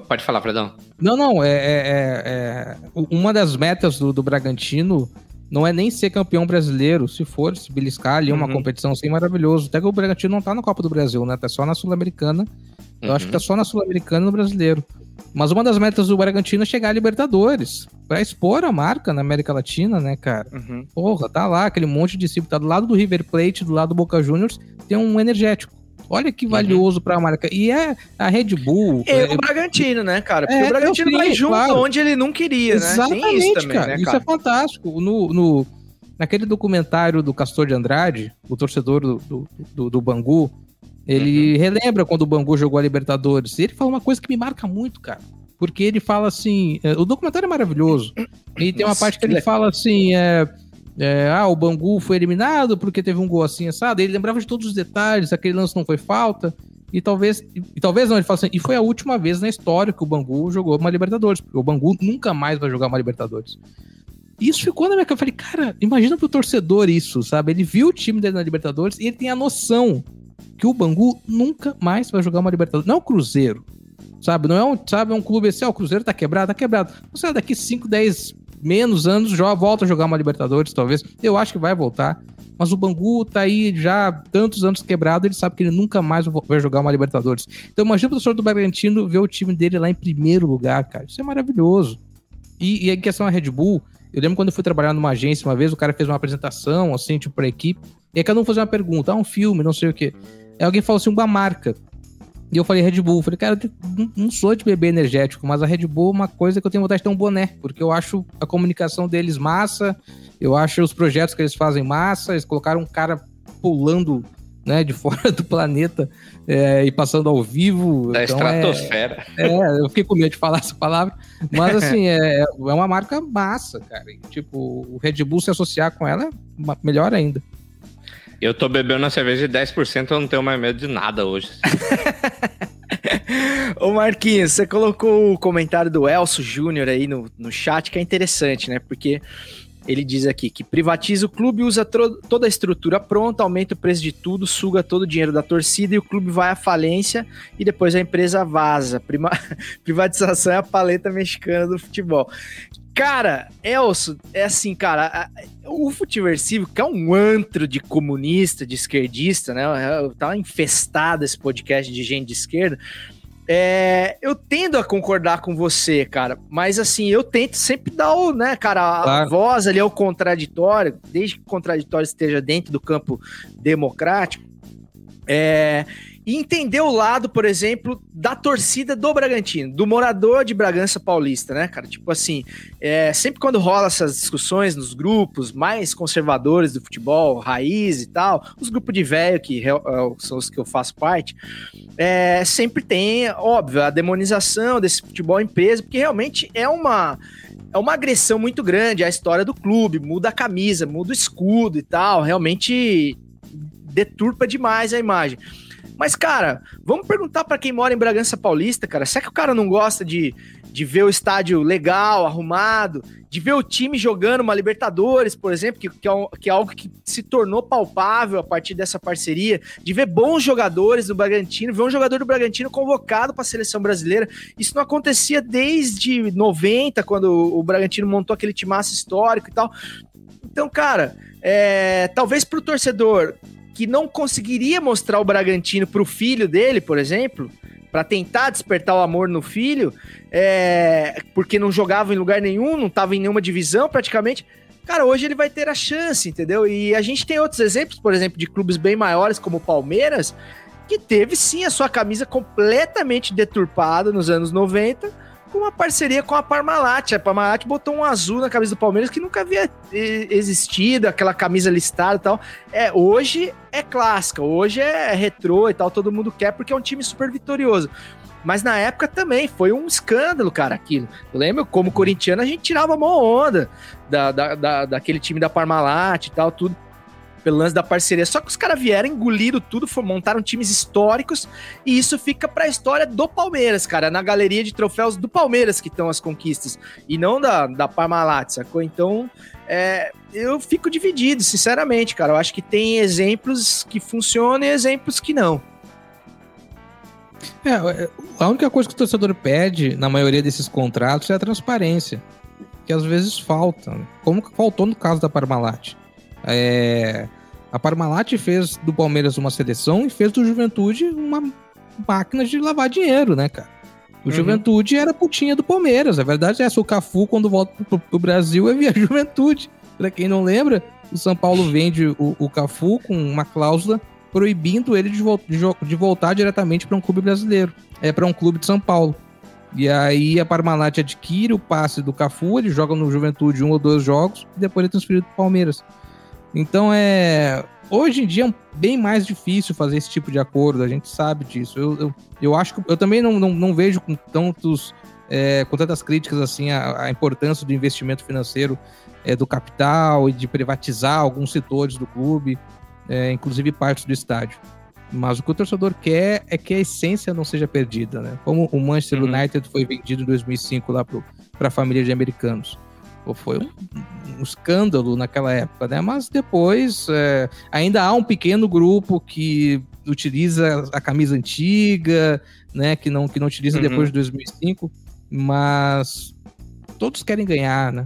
Pode falar, Fredão. Não, não, é, é- é- é- uma das metas do, do Bragantino não é nem ser campeão brasileiro. Se for, se beliscar ali uma Uhum. competição assim, maravilhoso. Até que o Bragantino não tá na Copa do Brasil, né? Tá só na Sul-Americana. Eu acho que tá só na Sul-Americana e no brasileiro. Mas uma das metas do Bragantino é chegar à Libertadores. Pra expor a marca na América Latina, né, cara? Porra, tá lá, aquele monte de discípulo, tá do lado do River Plate, do lado do Boca Juniors, tem um energético. Olha que valioso pra marca. E é a Red Bull. E é- o Bragantino, né, cara? Porque É, o Bragantino eu vai junto claro. onde ele não queria, né? Exatamente, Tem isso também, cara. né, Isso cara? é fantástico. No, no- naquele documentário do Castor de Andrade, o torcedor do, do, do- do Bangu, ele Uhum. relembra quando o Bangu jogou a Libertadores. E ele fala uma coisa que me marca muito, cara. Porque ele fala assim. é, O documentário é maravilhoso. E tem uma Nossa, parte que ele fala assim: é, é, ah, o Bangu foi eliminado porque teve um gol assim, assado. Ele lembrava de todos os detalhes, aquele lance não foi falta. E talvez, e talvez não, ele fala assim, e foi a última vez na história que o Bangu jogou uma Libertadores, porque o Bangu nunca mais vai jogar uma Libertadores. Isso ficou na minha cabeça. Eu falei, cara, imagina pro torcedor isso, sabe? Ele viu o time dele na Libertadores e ele tem a noção que o Bangu nunca mais vai jogar uma Libertadores. Não é o Cruzeiro, sabe? Não é um, sabe, é um clube assim, ó, o Cruzeiro tá quebrado, tá quebrado. Não sei, daqui 5, 10 menos anos já volta a jogar uma Libertadores, talvez. Eu acho que vai voltar. Mas o Bangu tá aí já tantos anos quebrado, ele sabe que ele nunca mais vai jogar uma Libertadores. Então imagina o professor do Bragantino ver o time dele lá em primeiro lugar, cara. Isso é maravilhoso. E, e em questão a Red Bull, eu lembro quando eu fui trabalhar numa agência uma vez, o cara fez uma apresentação, assim, tipo, pra equipe, e aí cada um fazia uma pergunta, ah, um filme, não sei o quê. Aí alguém falou assim, uma marca. E eu falei Red Bull. Eu falei, cara, eu não- sou de beber energético, mas a Red Bull é uma coisa que eu tenho vontade de ter um boné, porque eu acho a comunicação deles massa, eu acho os projetos que eles fazem massa, eles colocaram um cara pulando né, de <laughs> fora do planeta é, e passando ao vivo. Da Então, é- estratosfera. é, eu fiquei com medo de falar <laughs> essa palavra, mas <laughs> assim, é, é uma marca massa, cara. E, tipo, o Red Bull se associar com ela é melhor ainda. Eu tô bebendo uma cerveja de 10%, eu não tenho mais medo de nada hoje. <laughs> Ô Marquinhos, você colocou o comentário do Elcio Júnior aí no, no chat, que é interessante, né? Porque ele diz aqui que privatiza o clube, usa toda a estrutura pronta, aumenta o preço de tudo, suga todo o dinheiro da torcida e o clube vai à falência e depois a empresa vaza. Prima- <laughs> Privatização é a paleta mexicana do futebol. Cara, Elso, é assim, cara, a- o Futiversivo, que é um antro de comunista, de esquerdista, né? Tá infestado esse podcast de gente de esquerda. É, eu tendo a concordar com você, cara, mas assim, eu tento sempre dar o, né, cara, a Claro. voz ali ao contraditório, desde que o contraditório esteja dentro do campo democrático. É, e entender o lado, por exemplo, da torcida do Bragantino, do morador de Bragança Paulista, né, cara? Tipo assim, é, sempre quando rola essas discussões nos grupos mais conservadores do futebol, raiz e tal, os grupos de velho, que é, são os que eu faço parte, é, sempre tem, óbvio, a demonização desse futebol em peso, porque realmente é uma. É uma agressão muito grande à história do clube, muda a camisa, muda o escudo e tal, realmente deturpa demais a imagem. Mas, cara, vamos perguntar pra quem mora em Bragança Paulista, cara. Será que o cara não gosta de, de ver o estádio legal, arrumado, de ver o time jogando uma Libertadores, por exemplo, que, que, é, que é algo que se tornou palpável a partir dessa parceria, de ver bons jogadores do Bragantino, ver um jogador do Bragantino convocado para a seleção brasileira. Isso não acontecia desde 90, quando o Bragantino montou aquele timaço histórico e tal. Então, cara, é, talvez para o torcedor que não conseguiria mostrar o Bragantino pro filho dele, por exemplo, para tentar despertar o amor no filho, é, porque não jogava em lugar nenhum, não tava em nenhuma divisão praticamente. Cara, hoje ele vai ter a chance, entendeu? E a gente tem outros exemplos, por exemplo, de clubes bem maiores como o Palmeiras, que teve sim a sua camisa completamente deturpada nos anos 90, com uma parceria com a Parmalat. A Parmalat botou um azul na camisa do Palmeiras que nunca havia eh, existido, aquela camisa listada e tal. É, hoje é clássica, hoje é retrô e tal, todo mundo quer porque é um time super vitorioso. Mas na época também foi um escândalo, cara, aquilo. Eu lembro, como corintiano, a gente tirava uma onda da, da, da- daquele time da Parmalat e tal, tudo pelo lance da parceria. Só que os caras vieram, engoliram tudo, montaram times históricos e isso fica pra história do Palmeiras, cara. Na galeria de troféus do Palmeiras que estão as conquistas e não da, da Parmalat, sacou? Então, é, eu fico dividido, sinceramente, cara. Eu acho que tem exemplos que funcionam e exemplos que não. É, é, a única coisa que o torcedor pede na maioria desses contratos é a transparência, que às vezes falta, como faltou no caso da Parmalat. É, a Parmalat fez do Palmeiras uma seleção e fez do Juventude uma máquina de lavar dinheiro, né, cara? O Uhum. Juventude era putinha do Palmeiras. A verdade é essa, o Cafu, quando volta pro, pro Brasil, é via <laughs> Juventude. Pra quem não lembra, o São Paulo vende o, o Cafu com uma cláusula proibindo ele de, vol- de voltar diretamente para um clube brasileiro, é para um clube de São Paulo. E aí a Parmalat adquire o passe do Cafu, ele joga no Juventude um ou dois jogos e depois ele é transferido para Palmeiras. Então é hoje em dia é bem mais difícil fazer esse tipo de acordo, a gente sabe disso. Eu, eu, eu acho que eu também não, não, não vejo com tantos é, com tantas críticas assim a, a importância do investimento financeiro é, do capital e de privatizar alguns setores do clube é, inclusive partes do estádio. Mas o que o torcedor quer é que a essência não seja perdida, né? Como o Manchester Uhum. United foi vendido em 2005 lá para a família de americanos. Foi um, um escândalo naquela época, né? Mas depois é, ainda há um pequeno grupo que utiliza a camisa antiga, né? Que não, que não utiliza Uhum. depois de 2005, mas todos querem ganhar, né?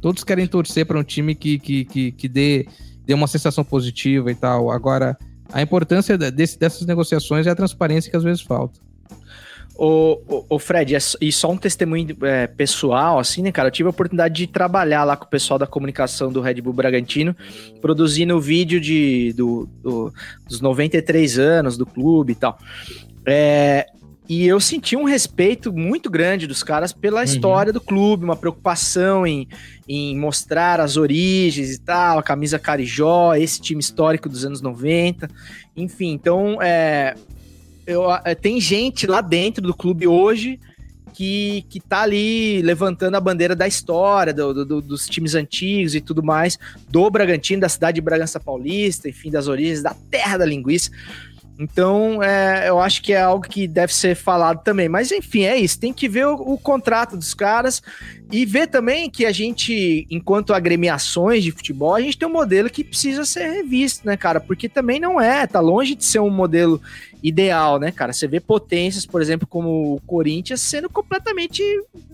Todos querem torcer para um time que, que, que, que dê dê uma sensação positiva e tal. Agora, a importância desse- dessas negociações é a transparência que às vezes falta. Ô, ô, ô, Fred, é e só um testemunho é, pessoal, assim, né, cara? Eu tive a oportunidade de trabalhar lá com o pessoal da comunicação do Red Bull Bragantino, produzindo o vídeo de, do, do- dos 93 anos do clube e tal. É, e eu senti um respeito muito grande dos caras pela história do clube, uma preocupação em, em mostrar as origens e tal, a camisa Carijó, esse time histórico dos anos 90. Enfim, então, é, eu, é, tem gente lá dentro do clube hoje que, que tá ali levantando a bandeira da história, do- do- dos times antigos e tudo mais, do Bragantino, da cidade de Bragança Paulista, enfim, das origens, da terra da linguiça. Então, é, eu acho que é algo que deve ser falado também. Mas, enfim, é isso. Tem que ver o, o contrato dos caras e ver também que a gente, enquanto agremiações de futebol, a gente tem um modelo que precisa ser revisto, né, cara? Porque também não é, tá longe de ser um modelo ideal, né, cara? Você vê potências, por exemplo, como o Corinthians, sendo completamente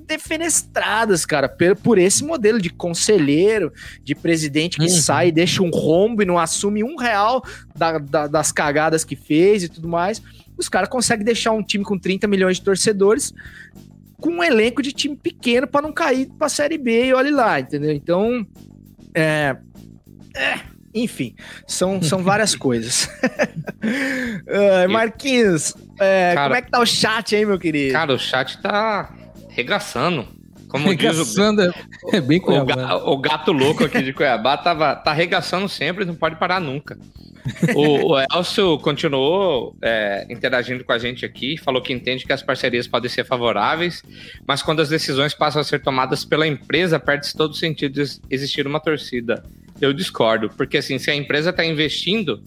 defenestradas, cara, por, por esse modelo de conselheiro, de presidente que Uhum. sai, deixa um rombo e não assume um real da- da- das cagadas que fez e tudo mais. Os caras conseguem deixar um time com 30 milhões de torcedores com um elenco de time pequeno para não cair pra Série B e olhe lá, entendeu? Então, é. é, enfim, são, são <laughs> várias coisas. Ai, <laughs> Marquinhos, é, Cara- como é que tá o chat aí, meu querido? Cara, o chat tá regaçando. Como diz o, Regaçando é bem o, Cuiabá. ga- o gato louco aqui de <laughs> Cuiabá, tava, tá arregaçando sempre, não pode parar nunca. O, o Elcio continuou é, interagindo com a gente aqui, falou que entende que as parcerias podem ser favoráveis, mas quando as decisões passam a ser tomadas pela empresa, perde-se todo o sentido de existir uma torcida. Eu discordo, porque assim, se a empresa está investindo,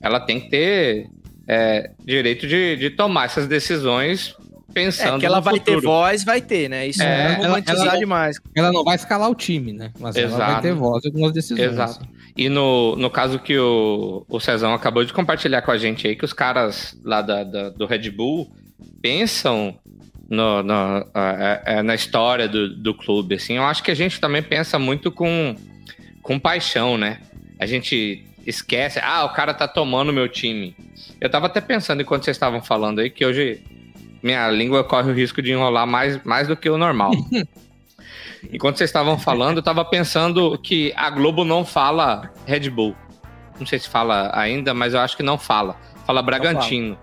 ela tem que ter é, direito de, de tomar essas decisões pensando É, que ela no vai ter futuro. voz, vai ter, né? Isso É, é, ela- ela- demais. Ela não vai escalar o time, né? Mas ela vai Exato. ter voz em algumas decisões. Exato. E no, no caso que o, o Cezão acabou de compartilhar com a gente aí, que os caras lá da, da- do Red Bull pensam no, no- é, na história do, do clube. Assim, eu acho que a gente também pensa muito com, com paixão, né? A gente esquece, ah, o cara tá tomando meu time. Eu tava até pensando enquanto vocês estavam falando aí que hoje minha língua corre o risco de enrolar mais, mais do que o normal. <laughs> Enquanto vocês estavam falando, eu tava pensando que a Globo não fala Red Bull. Não sei se fala ainda, mas eu acho que não fala. Fala Bragantino.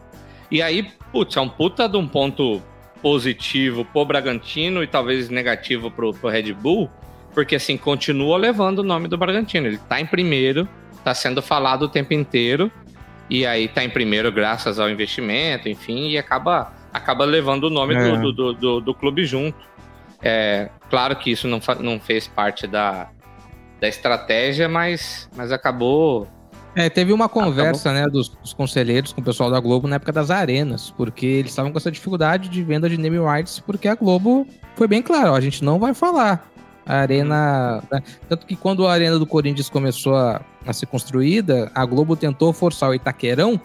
E aí, putz, é um puta de um ponto positivo pro Bragantino e talvez negativo pro, pro Red Bull, porque assim, continua levando o nome do Bragantino. Ele tá em primeiro, tá sendo falado o tempo inteiro, e aí tá em primeiro graças ao investimento, enfim, e acaba, acaba levando o nome É. do, do, do, do clube junto. É, claro que isso não, não fez parte da, da estratégia, mas, mas acabou. É, teve uma conversa, né, dos, dos conselheiros com o pessoal da Globo na época das arenas, porque eles estavam com essa dificuldade de venda de name rights, porque a Globo foi bem claro, ó, a gente não vai falar. A arena. né, Tanto que quando a arena do Corinthians começou a, a ser construída, a Globo tentou forçar o Itaquerão.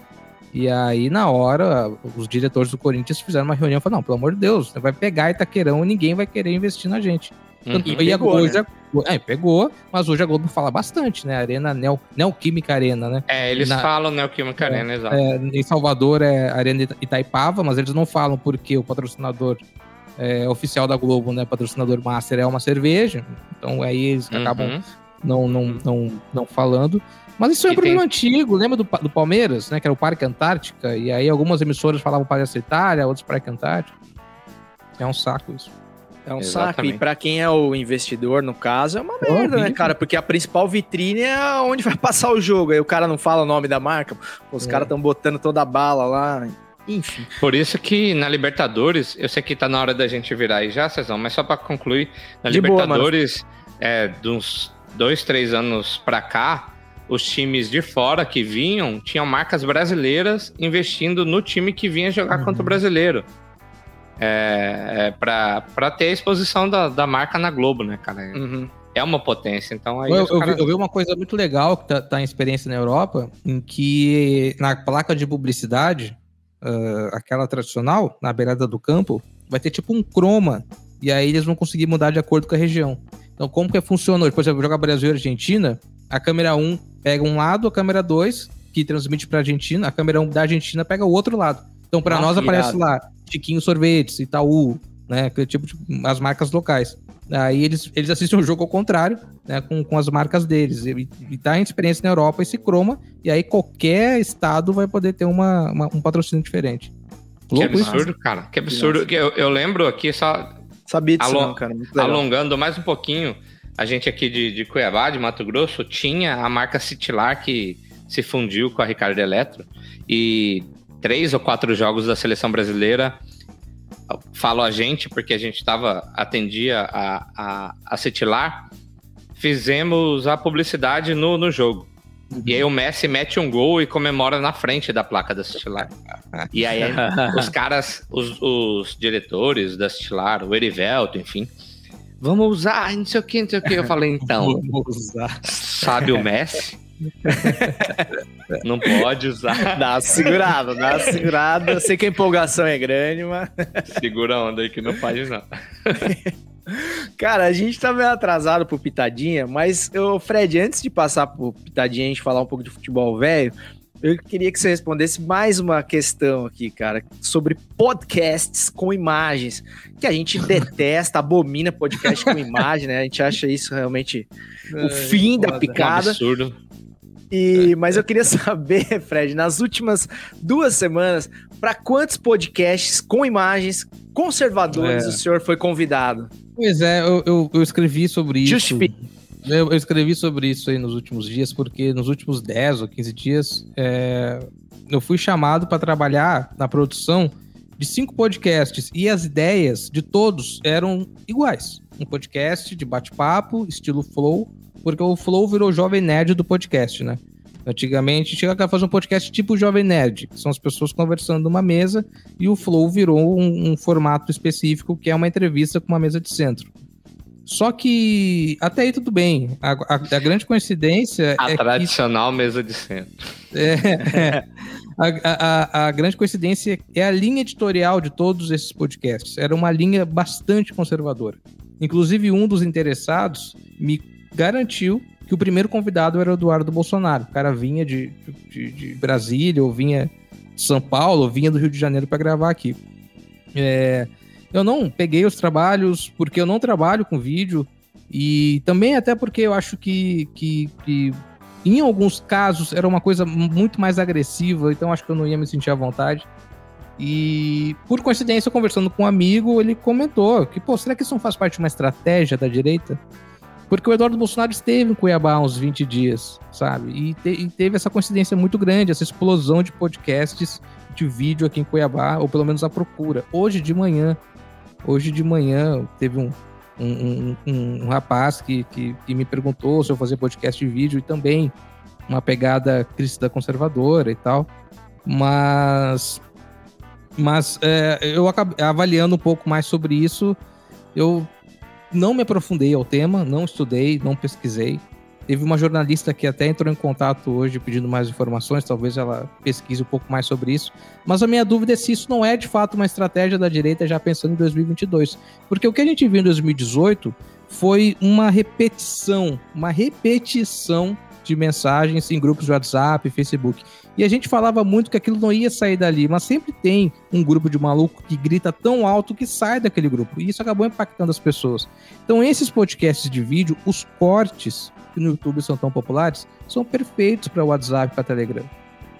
E aí, na hora, os diretores do Corinthians fizeram uma reunião e falaram: não, pelo amor de Deus, você vai pegar Itaquerão e ninguém vai querer investir na gente. Tanto Uhum. que a- pegou, hoje a- é, pegou, mas hoje a Globo fala bastante, né? Arena Neo, Neoquímica Arena, né? É, eles Na- falam Neoquímica Arena, exato. É, em Salvador é Arena Ita- Itaipava, mas eles não falam porque o patrocinador é, oficial da Globo, né? Patrocinador master é uma cerveja. Então aí eles acabam Uhum. não, não, não, não falando. Mas isso é um E problema tem- antigo, lembra do, do Palmeiras, né? Que era o Parque Antártica, e aí algumas emissoras falavam Parque Itália, outros Parque Antártica. É um saco isso. É um saco. Exatamente. E pra quem é o investidor, no caso, é uma merda, né, horrível. cara? Porque a principal vitrine é onde vai <laughs> passar o jogo. Aí o cara não fala o nome da marca. Pô, os É. caras estão botando toda a bala lá. Enfim. Por isso que na Libertadores, eu sei que tá na hora da gente virar aí já, Cezão, mas só pra concluir, na De boa, Libertadores, é, de uns dois, três anos pra cá, os times de fora que vinham tinham marcas brasileiras investindo no time que vinha jogar contra o brasileiro. É, é pra, pra ter a exposição da, da marca na Globo, né, cara? Uhum. É uma potência, então aí Eu, os eu caras- vi, eu vi uma coisa muito legal que tá, tá em experiência na Europa, em que na placa de publicidade, ah, aquela tradicional, na beirada do campo, vai ter tipo um croma, e aí eles vão conseguir mudar de acordo com a região. Então, como que funcionou? Por exemplo, jogar Brasil e Argentina, a câmera 1 pega um lado, a câmera 2, que transmite pra Argentina, a câmera 1 da Argentina pega o outro lado. Então, Nossa, nós aparece lá Chiquinho Sorvetes, Itaú, né? Aquele tipo de, as marcas locais. Aí eles, eles assistem o jogo ao contrário, né? Com, com as marcas deles. E, e tá em experiência na Europa esse croma, e aí qualquer estado vai poder ter uma, uma- um patrocínio diferente. Que Louco isso? absurdo, cara. Que absurdo. Que Eu, eu lembro aqui, só Sabia disso, não, cara. Muito legal. alongando mais um pouquinho, a gente aqui de, de Cuiabá, de Mato Grosso, tinha a marca Citilar que se fundiu com a Ricardo Eletro e três ou quatro jogos da seleção brasileira falo a gente porque a gente estava atendia a, a, a Citilar fizemos a publicidade no, no jogo E aí o Messi mete um gol e comemora na frente da placa da Cistilar. E aí <laughs> os caras, os, os diretores da Cistilar, o Erivelto, enfim, vamos usar, não sei o que, não sei o que. Eu falei, então, <laughs> Vamos usar. sabe o <laughs> Messi? <laughs> não pode usar. Dá uma segurada, dá uma segurada. Eu sei que a empolgação é grande, mas. <laughs> Segura a onda aí que não pode não. <laughs> Cara, a gente tá meio atrasado pro Pitadinha, mas, eu, Fred, antes de passar pro Pitadinha e a gente falar um pouco de futebol velho, eu queria que você respondesse mais uma questão aqui, cara, sobre podcasts com imagens, que a gente detesta, abomina podcast com imagem, né? A gente acha isso realmente o fim da foda. Um picada. absurdo. E, <laughs> mas eu queria saber, <laughs> Fred, nas últimas duas semanas, para quantos podcasts com imagens conservadores É. o senhor foi convidado? Pois é, eu, eu, eu escrevi sobre isso. Justifique. Eu, eu escrevi sobre isso aí nos últimos dias, porque nos últimos 10 ou 15 dias é, eu fui chamado para trabalhar na produção de cinco podcasts e as ideias de todos eram iguais. Um podcast de bate-papo, estilo Flow, porque o Flow virou jovem nerd do podcast, né? Antigamente tinha que fazer um podcast tipo Jovem Nerd, que são as pessoas conversando numa mesa, e o Flow virou um, um formato específico que é uma entrevista com uma mesa de centro. Só que até aí tudo bem. A, a- a grande coincidência A é que tradicional mesa de centro. é, <laughs> a, a- a- a grande coincidência é a linha editorial de todos esses podcasts. Era uma linha bastante conservadora. Inclusive, um dos interessados me garantiu que o primeiro convidado era o Eduardo Bolsonaro. O cara vinha de, de- de Brasília, ou vinha de São Paulo, ou vinha do Rio de Janeiro para gravar aqui. É, eu não peguei os trabalhos porque eu não trabalho com vídeo e também até porque eu acho que, que, que em alguns casos era uma coisa muito mais agressiva, então acho que eu não ia me sentir à vontade. E por coincidência, conversando com um amigo, ele comentou que, pô, será que isso não faz parte de uma estratégia da direita? Porque o Eduardo Bolsonaro esteve em Cuiabá há uns 20 dias, sabe? E, te- e teve essa coincidência muito grande, essa explosão de podcasts de vídeo aqui em Cuiabá, ou pelo menos a procura. Hoje de manhã, hoje de manhã, teve um, um, um- um- rapaz que, que, que me perguntou se eu fazia podcast de vídeo e também uma pegada cristã conservadora e tal. Mas, mas é, eu acabei avaliando um pouco mais sobre isso. Eu não me aprofundei ao tema, não estudei, não pesquisei. Teve uma jornalista que até entrou em contato hoje pedindo mais informações, talvez ela pesquise um pouco mais sobre isso. Mas a minha dúvida é se isso não é de fato uma estratégia da direita já pensando em 2022. Porque o que a gente viu em 2018 foi uma repetição, uma repetição de mensagens em grupos de WhatsApp, Facebook. E a gente falava muito que aquilo não ia sair dali, mas sempre tem um grupo de maluco que grita tão alto que sai daquele grupo. E isso acabou impactando as pessoas. Então, esses podcasts de vídeo, os cortes que no YouTube são tão populares, são perfeitos para WhatsApp e para Telegram.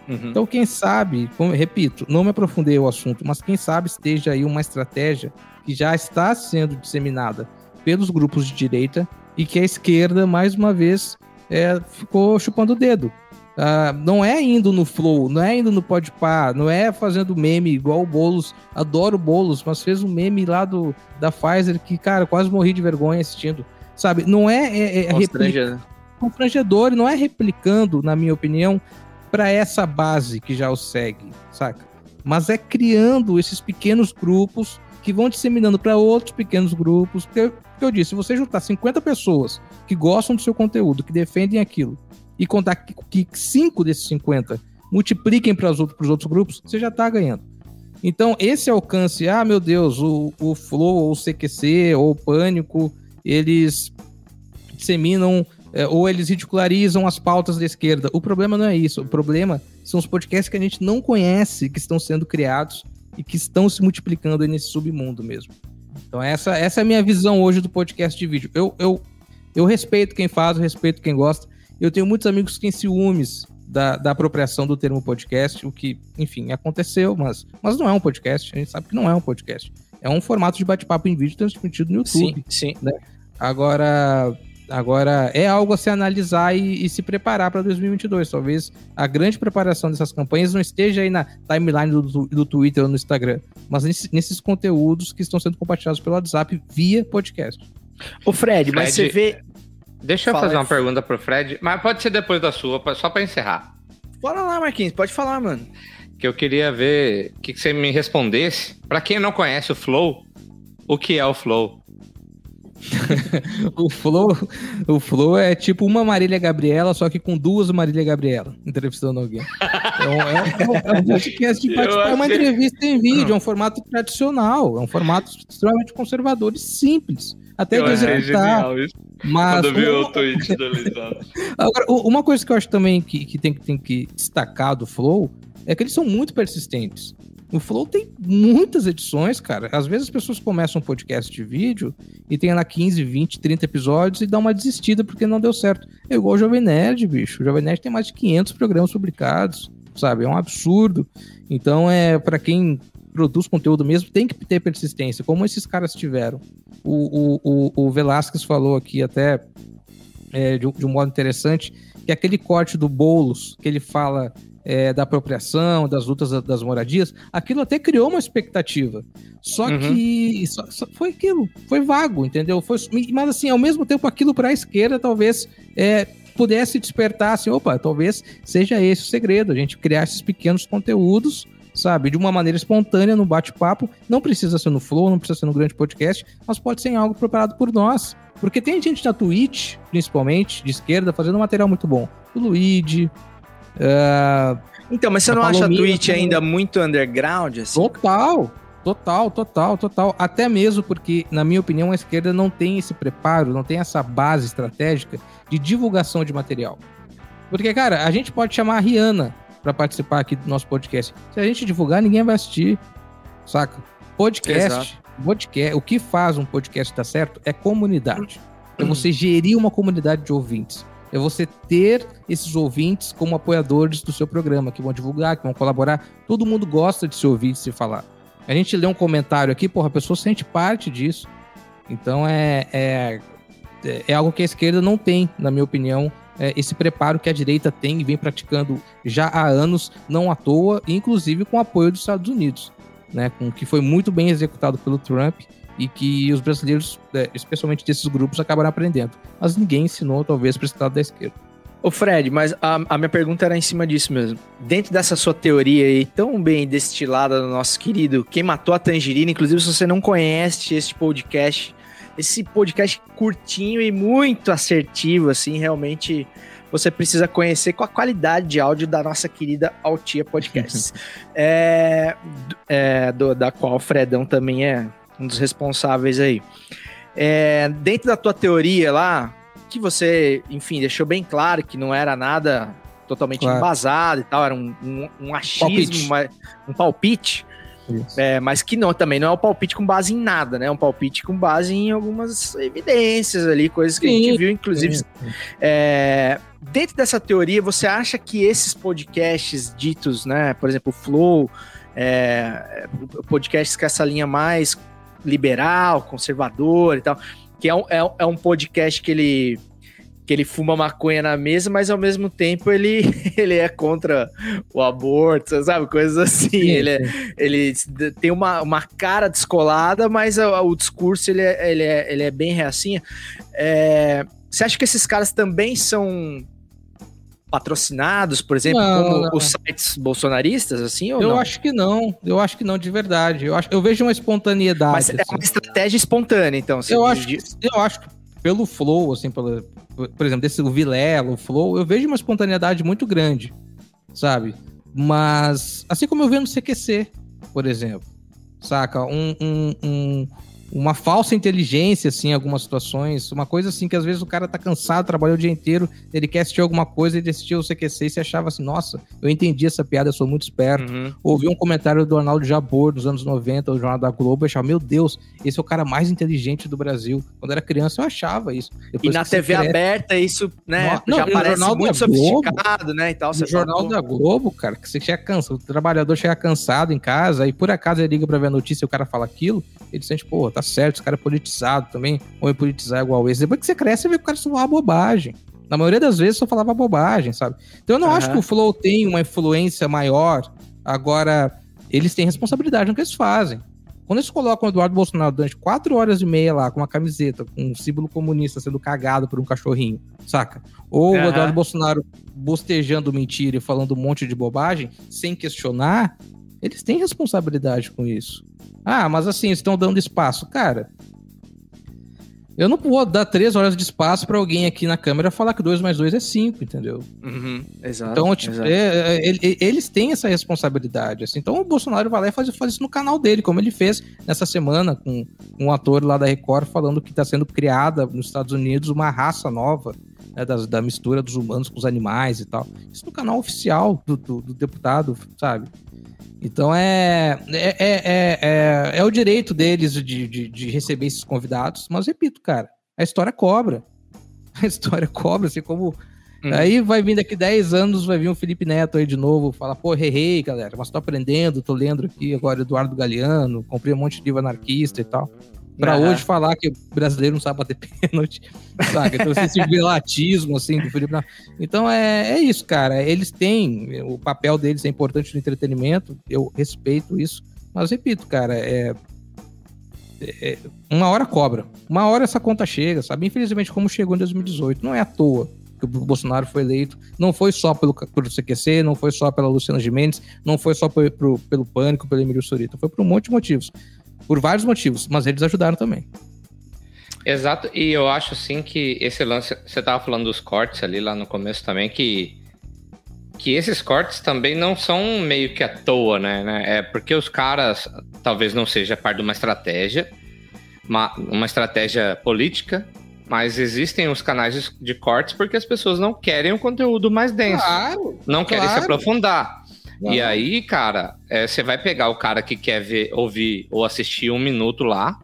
Então, quem sabe, como- repito, não me aprofundei o assunto, mas quem sabe esteja aí uma estratégia que já está sendo disseminada pelos grupos de direita e que a esquerda, mais uma vez, é, ficou chupando o dedo. Ah, não é indo no Flow, não é indo no Podpah, não é fazendo meme igual o Boulos. Adoro o Boulos, mas fez um meme lá do, da Pfizer que, cara, quase morri de vergonha assistindo. Sabe, não é, é, é e não é replicando, na minha opinião, para essa base que já o segue, saca? Mas é criando esses pequenos grupos que vão disseminando para outros pequenos grupos. Porque, porque eu disse, se você juntar 50 pessoas que gostam do seu conteúdo, que defendem aquilo, e contar que, que cinco desses 50 multipliquem para os outros, outros grupos, você já está ganhando. Então, esse alcance, ah, meu Deus, o, o Flow, ou o CQC, ou o Pânico, eles disseminam é, ou eles ridicularizam as pautas da esquerda. O problema não é isso. O problema são os podcasts que a gente não conhece, que estão sendo criados e que estão se multiplicando aí nesse submundo mesmo. Então, essa, essa é a minha visão hoje do podcast de vídeo. Eu, eu, eu respeito quem faz, eu respeito quem gosta. Eu tenho muitos amigos que têm ciúmes da, da apropriação do termo podcast, o que, enfim, aconteceu, mas, mas não é um podcast. A gente sabe que não é um podcast. É um formato de bate-papo em vídeo transmitido no YouTube. Sim, sim. Agora, agora é algo a se analisar e, e se preparar para 2022. Talvez a grande preparação dessas campanhas não esteja aí na timeline do, do- Twitter ou no Instagram, mas nesse- nesses conteúdos que estão sendo compartilhados pelo WhatsApp via podcast. Ô, Fred, mas você Fred- vê. Deixa eu Fala fazer aí. uma pergunta pro Fred, mas pode ser depois da sua, só pra encerrar. Bora lá, Marquinhos, pode falar, mano. Que eu queria ver o que, que você me respondesse. Pra quem não conhece o Flow, o que é o Flow? <laughs> O Flow, o Flow é tipo uma Marília Gabriela, só que com duas Marília Gabriela entrevistando alguém. Então, é, um- é um podcast de Eu bate-papo, é uma entrevista em vídeo, é um formato tradicional, é um formato extremamente conservador e simples. Até de executar. isso. Mas um- tweet do. <laughs> Agora, uma coisa que eu acho também que, que tem, que tem que destacar do Flow é que eles são muito persistentes. O Flow tem muitas edições, cara. Às vezes as pessoas começam um podcast de vídeo e tem lá 15, 20, 30 episódios e dá uma desistida porque não deu certo. É igual o Jovem Nerd, bicho. O Jovem Nerd tem mais de 500 programas publicados, sabe? É um absurdo. Então, é para quem produz conteúdo mesmo, tem que ter persistência, como esses caras tiveram. O, o, o, o Velasquez falou aqui até é, de, de um modo interessante, que aquele corte do Boulos, que ele fala é, da apropriação, das lutas da- das moradias, aquilo até criou uma expectativa. Só Uhum. que só- só foi aquilo, foi vago, entendeu? Foi, mas assim, ao mesmo tempo, aquilo para a esquerda talvez é, pudesse despertar assim, opa, talvez seja esse o segredo, a gente criar esses pequenos conteúdos, sabe, de uma maneira espontânea no bate-papo, não precisa ser no Flow, não precisa ser no grande podcast, mas pode ser em algo preparado por nós. Porque tem gente na Twitch, principalmente, de esquerda, fazendo material muito bom. O Luigi, ah, Então, mas você não acha a Twitch também. ainda muito underground, assim? Total, total, total, total. Até mesmo porque, na minha opinião, a esquerda não tem esse preparo, não tem essa base estratégica de divulgação de material. Porque, cara, a gente pode chamar a Rihanna pra participar aqui do nosso podcast. Se a gente divulgar, ninguém vai assistir, saca? Podcast, podcast, o que faz um podcast dar certo é comunidade. É você gerir uma comunidade de ouvintes. É você ter esses ouvintes como apoiadores do seu programa, que vão divulgar, que vão colaborar. Todo mundo gosta de se ouvir, de se falar. A gente lê um comentário aqui, porra, a pessoa sente parte disso. Então é, é, é algo que a esquerda não tem, na minha opinião, é esse preparo que a direita tem e vem praticando já há anos, não à toa, inclusive com o apoio dos Estados Unidos, né? Com que foi muito bem executado pelo Trump e que os brasileiros, é, especialmente desses grupos, acabaram aprendendo. Mas ninguém ensinou, talvez, para esse lado da esquerda. Ô Fred, mas a, a minha pergunta era em cima disso mesmo. Dentro dessa sua teoria aí, tão bem destilada do nosso querido Quem Matou a Tangerina, inclusive se você não conhece este podcast, esse podcast curtinho e muito assertivo, assim, realmente você precisa conhecer com a qualidade de áudio da nossa querida Altia Podcasts. <laughs> é, é, do- da qual o Fredão também é um dos responsáveis aí. É, dentro da tua teoria lá, que você, enfim, deixou bem claro que não era nada totalmente Claro. embasado e tal, era um, um, um achismo, Palpite. mas- um palpite, é, mas que não, também não é um palpite com base em nada, né? É um palpite com base em algumas evidências ali, coisas que a gente Sim, viu, inclusive. é, dentro dessa teoria, você acha que esses podcasts ditos, né? Por exemplo, o Flow, é, podcasts com essa linha mais liberal, conservador e tal, que é um, é, é um podcast que ele que ele fuma maconha na mesa, mas ao mesmo tempo ele, <laughs> ele é contra o aborto, sabe? Coisas assim. Sim, ele, é, ele tem uma, uma cara descolada, mas o, o discurso ele é, ele, é, ele é bem reacinha. É, você acha que esses caras também são patrocinados, por exemplo, Não, como não. os sites bolsonaristas, assim, ou Eu não? acho que não, eu acho que não, de verdade. Eu, acho, eu vejo uma espontaneidade. Mas é assim. uma estratégia espontânea, então. você eu, acho eu acho que pelo flow, assim, pelo, por exemplo, desse o Vilela, o flow, eu vejo uma espontaneidade muito grande, sabe? Mas, assim como eu vejo no CQC, por exemplo, saca? Um, um- um- uma falsa inteligência, assim, em algumas situações, uma coisa assim que às vezes o cara tá cansado, trabalhou o dia inteiro, ele quer assistir alguma coisa, ele assistiu o CQC e se achava assim, nossa, eu entendi essa piada, eu sou muito esperto. Uhum. Ouvi um comentário do Arnaldo Jabor nos anos 90, do Jornal da Globo, eu achava, meu Deus, esse é o cara mais inteligente do Brasil. Quando era criança, eu achava isso. E Depois na que você TV cresce- aberta, isso, né, Não, já e no parece Jornal muito Globo, sofisticado, né, e tal. No Você Jornal fala, da Globo, cara, que você chega cansado, o trabalhador chega cansado em casa, aí por acaso ele liga pra ver a notícia e o cara fala aquilo, ele sente, pô, tá certo, esse cara é politizado também, ou é politizar igual esse. Depois que você cresce, você vê que o cara só falava bobagem. Na maioria das vezes só falava bobagem, sabe? Então eu não acho Aham. que o Flow tem uma influência maior. Agora, eles têm responsabilidade no que eles fazem. Quando eles colocam o Eduardo Bolsonaro durante quatro horas e meia lá, com uma camiseta, com um símbolo comunista sendo cagado por um cachorrinho, saca? Ou o Aham. Eduardo Bolsonaro bostejando mentira e falando um monte de bobagem, sem questionar, eles têm responsabilidade com isso. Ah, mas assim, estão dando espaço. Cara, eu não vou dar três horas de espaço pra alguém aqui na câmera falar que 2 mais 2 é 5, entendeu? Uhum, exato. Então, tipo, exato. é, é, ele- eles têm essa responsabilidade. Assim. Então, o Bolsonaro vai lá e faz, faz isso no canal dele, como ele fez nessa semana com um ator lá da Record falando que está sendo criada nos Estados Unidos uma raça nova né, das- da, mistura dos humanos com os animais e tal. Isso no canal oficial do, do- do deputado, sabe? Então é é, é, é, é, é o direito deles de, de, de receber esses convidados, mas repito, cara, a história cobra. <laughs> A história cobra, assim como Uhum. Aí vai vir daqui 10 anos, vai vir um Felipe Neto aí de novo, falar, pô, errei, galera, mas tô aprendendo, tô lendo aqui agora Eduardo Galeano, comprei um monte de livro anarquista e tal. Pra Aham. hoje falar que o brasileiro não sabe bater <laughs> pênalti, saca? Então esse velatismo, assim, do Felipe. Então é, é isso, cara. Eles têm, o papel deles é importante no entretenimento, eu respeito isso, mas repito, cara, é, é- uma hora cobra. Uma hora essa conta chega, sabe? Infelizmente, como chegou em 2018, não é à toa que o Bolsonaro foi eleito. Não foi só pelo, pelo CQC, não foi só pela Luciana Gimenez, não foi só por- pro- pelo Pânico, pelo Emílio Surita. Foi por um monte de motivos. Por vários motivos, mas eles ajudaram também. Exato, e eu acho assim que esse lance, você tava falando dos cortes ali lá no começo também, que, que esses cortes também não são meio que à toa, né? né? É porque os caras talvez não seja parte de uma estratégia, uma, uma estratégia política, mas existem os canais de, cortes porque as pessoas não querem um conteúdo mais denso, Claro! não querem se claro. E aí, cara, é, você vai pegar o cara que quer ver, ouvir ou assistir um minuto lá,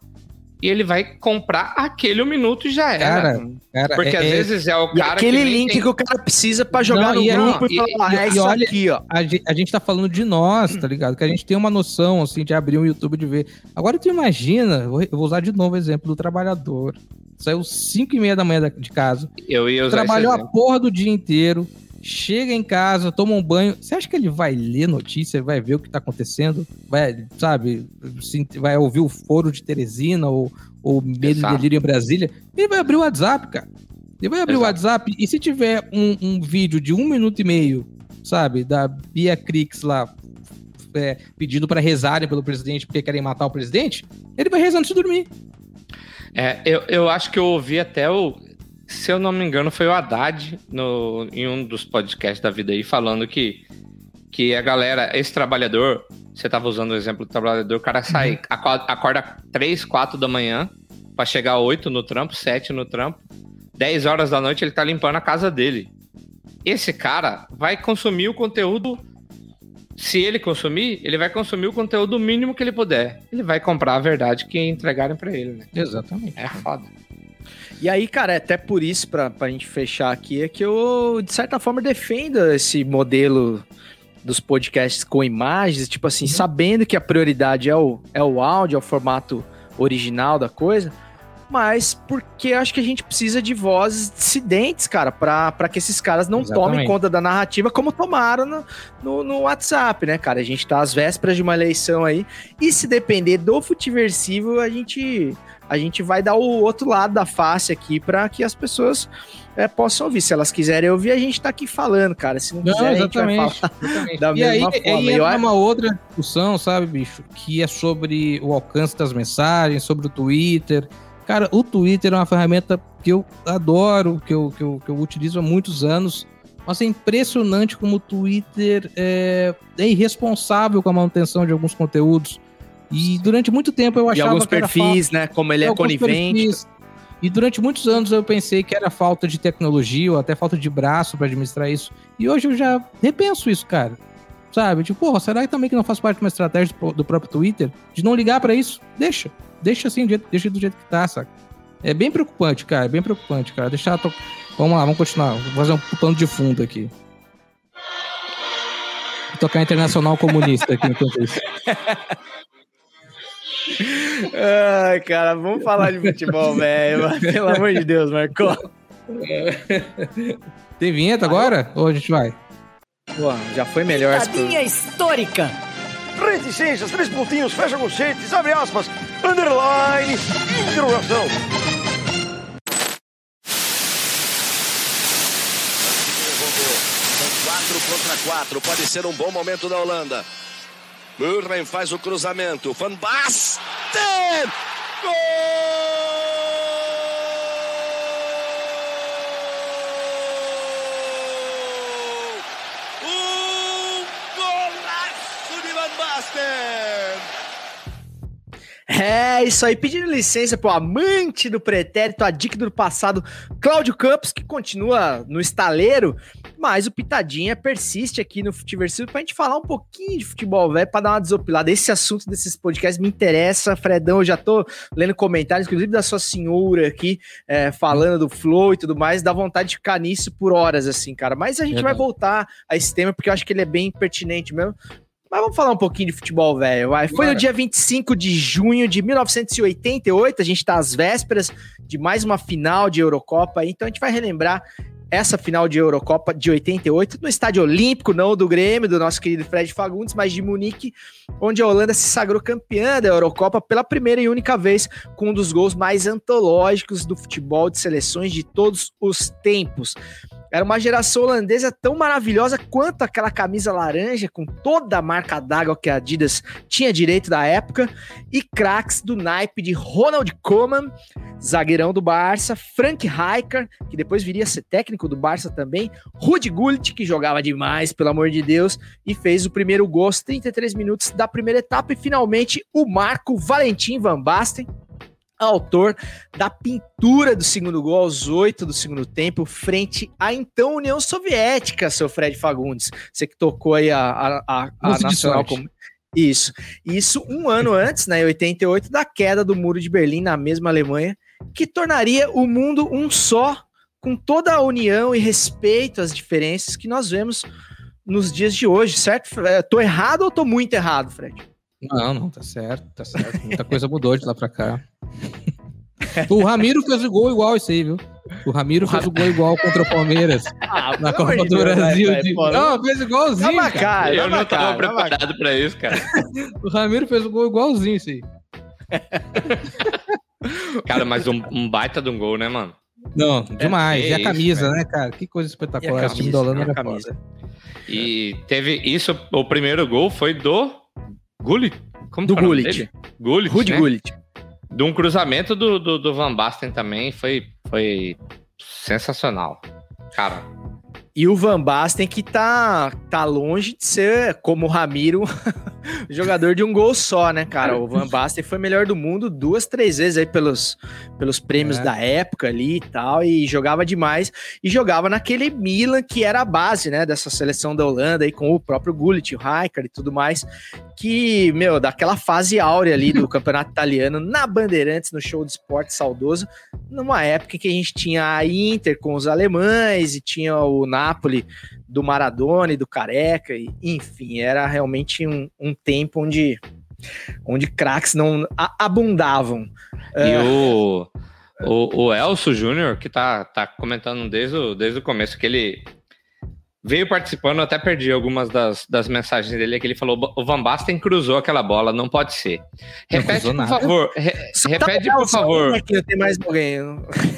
e ele vai comprar aquele um minuto e já era. Cara, Cara, Porque é- às é- vezes é o E cara aquele que link tem- que o cara precisa pra jogar Não, no e aí- grupo e, e- falar, e- é e isso olha- aqui, ó. a gente, a gente tá falando de nós, tá ligado? Que a gente tem uma noção, assim, de abrir um YouTube de ver. Agora tu imagina, eu vou- vou usar de novo o exemplo do trabalhador. Saiu 5 e meia da manhã de casa, Eu ia usar trabalhou esse a porra do dia inteiro, chega em casa, toma um banho. Você acha que ele vai ler notícia, vai ver o que tá acontecendo? Vai, sabe, vai ouvir o foro de Teresina ou, ou Medo e Exato. Delírio em Brasília? Ele vai abrir o WhatsApp, cara. Ele vai abrir o Exato. WhatsApp e se tiver um, um vídeo de um minuto e meio, sabe, da Bia Crix lá, é, pedindo pra rezarem pelo presidente porque querem matar o presidente, ele vai rezando se dormir. É, eu, eu acho que eu ouvi até o. Se eu não me engano, foi o Haddad no, em um dos podcasts da vida aí, falando que, que a galera, esse trabalhador, você tava usando o exemplo do trabalhador, o cara sai, acorda, acorda 3, 4 da manhã pra chegar 8 no trampo, 7 no trampo, 10 horas da noite ele tá limpando a casa dele. Esse cara vai consumir o conteúdo. Se ele consumir, ele vai consumir o conteúdo mínimo que ele puder. Ele vai comprar a verdade que entregarem pra ele, né? Exatamente. É foda. E aí, cara, é até por isso, pra, pra gente fechar aqui, é que eu, de certa forma, defendo esse modelo dos podcasts com imagens, tipo assim, sabendo que a prioridade é o, é o áudio, é o formato original da coisa, mas porque acho que a gente precisa de vozes dissidentes, cara, pra, pra que esses caras não tomem Exatamente. conta da narrativa como tomaram no, no, no WhatsApp, né, cara? A gente tá às vésperas de uma eleição aí, e se depender do futiversivo, a gente a gente vai dar o outro lado da face aqui para que as pessoas é, possam ouvir. Se elas quiserem ouvir, a gente tá aqui falando, cara. Se não, Não, quiser, a gente vai exatamente. falar. exatamente. da e mesma aí forma. Eu entra acho- uma outra discussão, sabe, bicho? Que é sobre o alcance das mensagens, sobre o Twitter. Cara, o Twitter é uma ferramenta que eu adoro, que eu, que eu, que eu utilizo há muitos anos. Mas é impressionante como o Twitter é, é irresponsável com a manutenção de alguns conteúdos. E durante muito tempo eu E achava alguns que era perfis, né? Como ele é alguns conivente. perfis. E durante muitos anos eu pensei que era falta de tecnologia ou até falta de braço para administrar isso. E hoje eu já repenso isso, cara. Sabe? Tipo, porra, será que também que não faz parte de uma estratégia do, próprio Twitter de não ligar para isso? Deixa. Deixa assim, deixa do jeito que tá, saca? É bem preocupante, cara. É bem preocupante, cara. Deixar. To... Vamos lá, vamos continuar. Vou fazer um pano de fundo aqui. Vou tocar Internacional Comunista aqui enquanto isso. <laughs> Ai, cara, vamos falar de futebol, <laughs> velho. Pelo amor de Deus, Marcos. Tem vinheta agora? Ou a gente vai? Pô, já foi melhor programa. Piadinha histórica. reticências, três pontinhos, fecha conchetes, abre aspas, underline, interrogação. São quatro contra quatro. Pode ser um bom momento da Holanda. Murren faz o cruzamento. Van Basten! Gol! Um golaço de Van Basten! É, isso aí, pedindo licença pro amante do pretérito, adicto do passado, Cláudio Campos, que continua no estaleiro, mas o Pitadinha persiste aqui no Futiversivo pra gente falar um pouquinho de futebol, velho, pra dar uma desopilada. Esse assunto desses podcasts me interessa, Fredão, eu já tô lendo comentários, inclusive da sua senhora aqui, é, falando do Flow e tudo mais, dá vontade de ficar nisso por horas, assim, cara. Mas a gente vai Verdade. voltar a esse tema, porque eu acho que ele é bem pertinente mesmo. Mas vamos falar um pouquinho de futebol, velho. Foi no Bora. dia 25 de junho de 1988, a gente tá às vésperas de mais uma final de Eurocopa, então a gente vai relembrar essa final de Eurocopa de 88 no Estádio Olímpico, não do Grêmio, do nosso querido Fred Fagundes, mas de Munique, onde a Holanda se sagrou campeã da Eurocopa pela primeira e única vez, com um dos gols mais antológicos do futebol de seleções de todos os tempos. Era uma geração holandesa tão maravilhosa quanto aquela camisa laranja com toda a marca d'água que a Adidas tinha direito da época e craques do naipe de Ronald Koeman, zagueirão do Barça, Frank Rijkaard, que depois viria a ser técnico do Barça também, Rudi Gullit, que jogava demais, pelo amor de Deus, e fez o primeiro gol aos 33 minutos da primeira etapa e finalmente o Marco Valentim Van Basten, autor da pintura do segundo gol aos oito do segundo tempo, frente à então União Soviética, seu Fred Fagundes. Você que tocou aí a, a, a, a Nacional como. Isso. Isso um ano antes, né, em 88, da queda do Muro de Berlim na mesma Alemanha, que tornaria o mundo um só, com toda a união e respeito às diferenças que nós vemos nos dias de hoje, certo? Tô errado ou tô muito errado, Fred? Não, não, tá certo, tá certo. Muita coisa mudou de lá pra cá. O Ramiro fez o gol igual esse aí, viu? O Ramiro fez o gol igual contra o Palmeiras Ah, na Copa do Brasil. vai, vai, de- Não, fez igualzinho, cara. cara, Eu não tava cara, uma preparado pra isso, cara. O Ramiro fez o gol igualzinho esse aí. <laughs> Cara, mas um, um baita de um gol, né, mano? Não, demais. é e a isso, camisa, velho. né, cara? Que coisa E a espetacular. Esse time camisa, da Holanda e a camisa. foda. E teve isso, o primeiro gol foi do Gullit. Como Do é Gullit. Gullit, Rudi né? Gullit. De um cruzamento do, do, do Van Basten também, foi, foi sensacional. Cara, E o Van Basten que tá, tá longe de ser, como o Ramiro, <laughs> jogador de um gol só, né, cara? O Van Basten foi melhor do mundo duas, três vezes aí pelos, pelos prêmios É. da época ali e tal, e jogava demais. E jogava naquele Milan que era a base, né, dessa seleção da Holanda aí com o próprio Gullit, o Rijkaard e tudo mais, que, meu, daquela fase áurea ali do <laughs> campeonato italiano na Bandeirantes, no show de esporte saudoso, numa época que a gente tinha a Inter com os alemães e tinha o Napoli do Maradona e do Careca, e, enfim, era realmente um, um tempo onde, onde craques não a- abundavam. e o, o, o Elcio Júnior, que tá, tá comentando desde o, desde o começo, que ele veio participando, eu até perdi algumas das, das mensagens dele, que ele falou, o Van Basten cruzou aquela bola, não pode ser. Não Repete, cruzou por nada. favor, re- repete, tá- por favor. Aqui, tem mais alguém.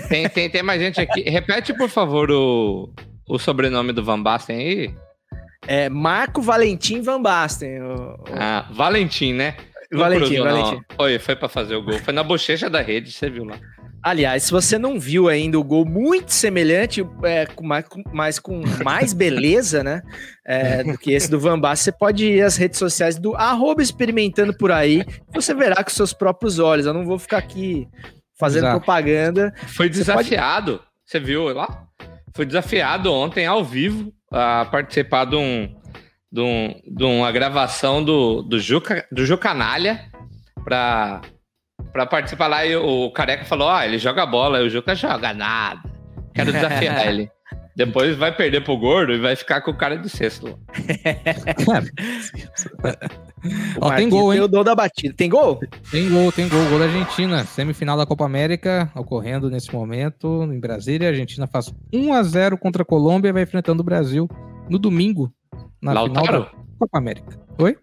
Tem, tem, tem mais gente aqui. Repete, por favor, o, o sobrenome do Van Basten aí. É Marco Valentim Van Basten. o- o- Ah, Valentim, né? Não Valentim, cruzou, não. Valentim. Foi, foi pra fazer o gol. Foi na bochecha da rede, você viu lá. Aliás, se você não viu ainda o gol muito semelhante, é, com mais, mas com mais <laughs> beleza, né? é, do que esse do Van Basten, você pode ir às redes sociais do arroba experimentando por aí. Você verá com seus próprios olhos. Eu não vou ficar aqui fazendo Exato. propaganda. Foi Você pode- desafiado. Você viu lá? Foi desafiado ontem, ao vivo, a participar de, um, de, um, de uma gravação do, do, Juca, do Jucanalha pra, pra participar lá. E o Careca falou: Ah, ele joga bola, e o Juca joga nada. Quero desafiar <laughs> ele. Depois vai perder pro gordo e vai ficar com o cara de sexto. <laughs> <laughs> Ó, tem gol, hein? o dom da batida. Tem gol? Tem gol, tem gol. Gol da Argentina. Semifinal da Copa América ocorrendo nesse momento em Brasília. A Argentina faz 1 a 0 contra a Colômbia e vai enfrentando o Brasil no domingo na final Lautaro? da Copa América. Oi?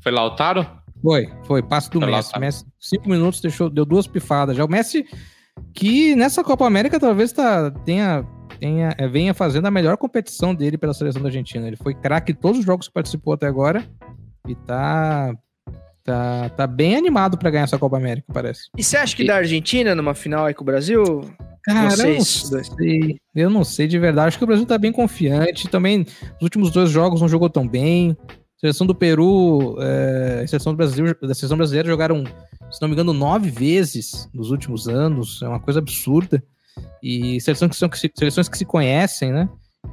Foi Lautaro? Foi, foi, passe do Foi Messi. Messi, cinco minutos, deixou, deu duas pifadas. Já o Messi, que nessa Copa América talvez tá, tenha, tenha, é, venha fazendo a melhor competição dele pela seleção da Argentina. Ele foi craque em todos os jogos que participou até agora e tá, tá, tá bem animado pra ganhar essa Copa América, parece. E você acha que da Argentina numa final aí com o Brasil? Cara, eu não Vocês sei. Eu não sei de verdade. Acho que o Brasil tá bem confiante. Também, nos últimos dois jogos não jogou tão bem. Seleção do Peru, é, a seleção do Brasil, da seleção brasileira jogaram, se não me engano, nove vezes nos últimos anos. É uma coisa absurda. E seleção que são, que se- seleções que se conhecem, né?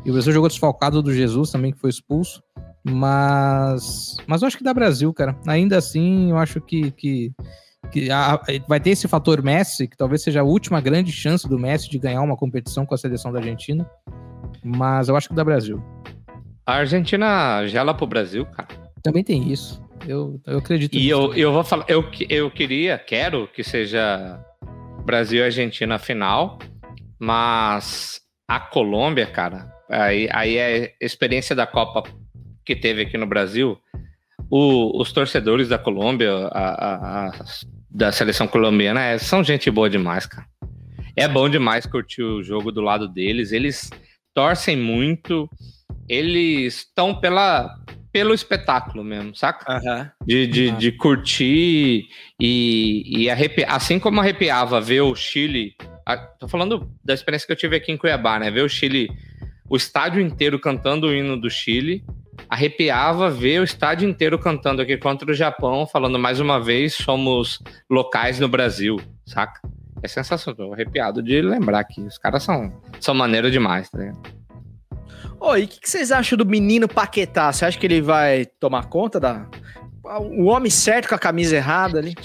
E o Brasil jogou desfalcado do Jesus também, que foi expulso. Mas, mas eu acho que dá Brasil, cara. Ainda assim, eu acho que, que, que a- vai ter esse fator Messi, que talvez seja a última grande chance do Messi de ganhar uma competição com a seleção da Argentina. Mas eu acho que dá Brasil. A Argentina gela pro Brasil, cara. Também tem isso. Eu, eu acredito E nisso eu, também. eu vou falar, eu, eu queria, quero que seja Brasil e Argentina final, mas a Colômbia, cara, aí, aí é a experiência da Copa que teve aqui no Brasil. O- os torcedores da Colômbia, a- a- a- da seleção colombiana, é- são gente boa demais, cara. É bom demais curtir o jogo do lado deles. Eles torcem muito, eles estão pela, pelo espetáculo mesmo, saca? Aham. de, de, Ah. de curtir e, e arrepiar. Assim como arrepiava ver o Chile. a- tô falando da experiência que eu tive aqui em Cuiabá, né? Ver o Chile, o estádio inteiro cantando o hino do Chile. Arrepiava ver o estádio inteiro cantando aqui contra o Japão, falando mais uma vez: somos locais no Brasil, saca? É sensacional, tô arrepiado de lembrar que os caras são, são maneiro demais, tá ligado? Ô, e o que, que vocês acham do menino Paquetá? Você acha que ele vai tomar conta da. O homem certo com a camisa errada ali?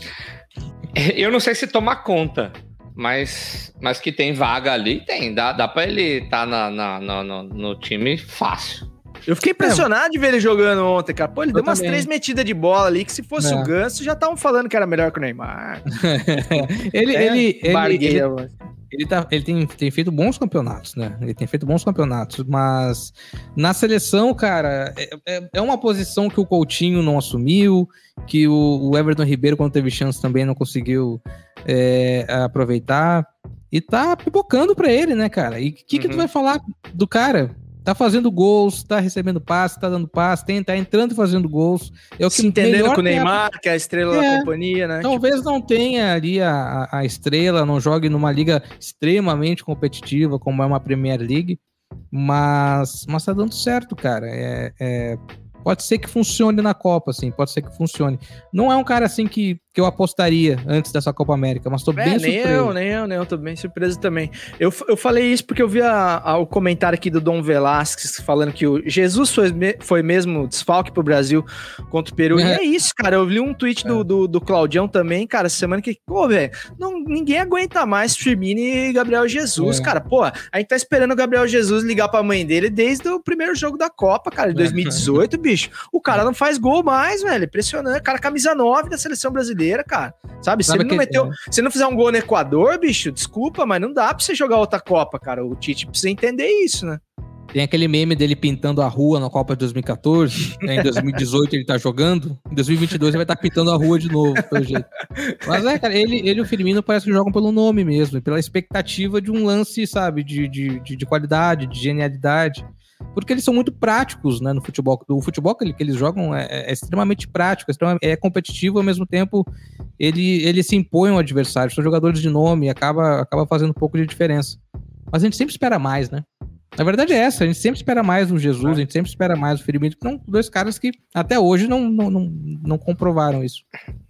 <laughs> Eu não sei se toma conta, mas, mas que tem vaga ali, tem. Dá, dá pra ele estar na, na- na- no, no time fácil. Eu fiquei impressionado de ver ele jogando ontem, cara. Pô, ele Eu deu umas também. três metidas de bola ali, que se fosse É. o Ganso, já estavam falando que era melhor que o Neymar. <laughs> ele, É, ele, ele, ele, ele, tá, ele tem, tem feito bons campeonatos, né? Ele tem feito bons campeonatos, mas na seleção, cara, é, é- é uma posição que o Coutinho não assumiu, que o, o Everton Ribeiro, quando teve chance, também não conseguiu é, aproveitar. E tá pipocando pra ele, né, cara? E o que, que tu Uhum. vai falar do cara? Tá fazendo gols, tá recebendo passe, tá dando passe, tem, tá entrando e fazendo gols. É o que Se entendendo com o Neymar, que é a estrela da É. companhia, né? Talvez não tenha ali a, a- a estrela, não jogue numa liga extremamente competitiva, como é uma Premier League, mas, mas tá dando certo, cara. É, é- pode ser que funcione na Copa, assim, pode ser que funcione. Não é um cara assim que, que eu apostaria antes dessa Copa América, mas tô É, bem nem surpreso. eu, nem eu, nem eu, tô bem surpreso também. Eu, eu falei isso porque eu vi a- a- o comentário aqui do Dom Velasquez falando que o Jesus foi, me- foi mesmo desfalque pro Brasil contra o Peru. E É. é isso, cara. Eu li um tweet do, do, do Claudião também, cara, semana que, pô, velho, ninguém aguenta mais Firmino e Gabriel Jesus, É. cara. Pô, a gente tá esperando o Gabriel Jesus ligar pra mãe dele desde o primeiro jogo da Copa, cara, de 2018, bicho. <laughs> O cara não faz gol mais, velho. Impressionante. Cara, camisa 9 da seleção brasileira, cara. Sabe? Se Sabe ele não meteu. Se não fizer um gol no Equador, bicho, desculpa, mas não dá pra você jogar outra Copa, cara. O Tite precisa entender isso, né? Tem aquele meme dele pintando a rua na Copa de 2014, né, em 2018 ele tá jogando, em 2022 ele vai estar pintando a rua de novo, pelo jeito. Mas é, cara, ele, ele e o Firmino parece que jogam pelo nome mesmo, e pela expectativa de um lance, sabe, de, de, de, de qualidade, de genialidade. Porque eles são muito práticos, né, no futebol. O futebol que, ele- que eles jogam é, é extremamente prático, é é competitivo, ao mesmo tempo ele, ele se impõe ao adversário. São jogadores de nome acaba, acaba fazendo um pouco de diferença. Mas a gente sempre espera mais, né? Na verdade é essa, a gente sempre espera mais o Jesus, a gente sempre espera mais o Firmino, que são dois caras que até hoje não, não, não, não comprovaram isso.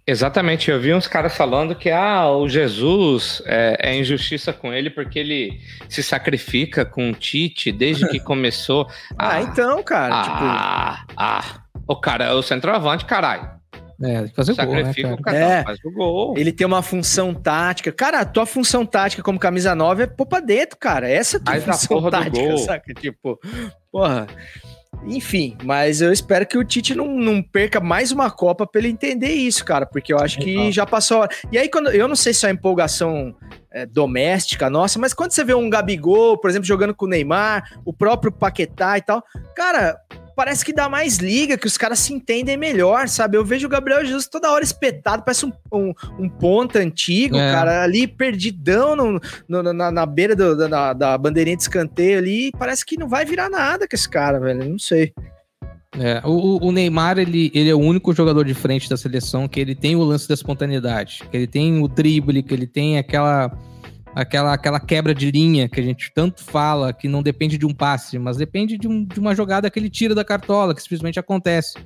Exatamente, eu vi uns caras falando que ah, o Jesus é, é injustiça com ele porque ele se sacrifica com o Tite desde que <laughs> começou. Ah, então, cara, tipo. Ah, ah, o cara é o centroavante, caralho. É, tem que fazer gol, né, Sacrifica cara? o cara, É. faz o gol. Ele tem uma função tática. Cara, a tua função tática como camisa 9 é pôr pra dentro, cara. Essa é a tua Faz a função do tática, gol. saca? Tipo, porra. Enfim, mas eu espero que o Tite não, não perca mais uma Copa pra ele entender isso, cara, porque eu acho que já passou a hora. E aí, quando eu não sei se é a empolgação é, doméstica nossa, mas quando você vê um Gabigol, por exemplo, jogando com o Neymar, o próprio Paquetá e tal, cara, parece que dá mais liga, que os caras se entendem melhor, sabe? Eu vejo o Gabriel Jesus toda hora espetado, parece um, um, um ponta antigo, É. cara, ali perdidão no, no- na, na beira do- da, da- bandeirinha de escanteio ali. Parece que não vai virar nada com esse cara, velho. Não sei. É, o, o- o Neymar, ele, ele é o único jogador de frente da seleção que ele tem o lance da espontaneidade, que ele tem o drible, que ele tem aquela, aquela, aquela quebra de linha que a gente tanto fala, que não depende de um passe, mas depende de, um- de uma jogada que ele tira da cartola, que simplesmente acontece.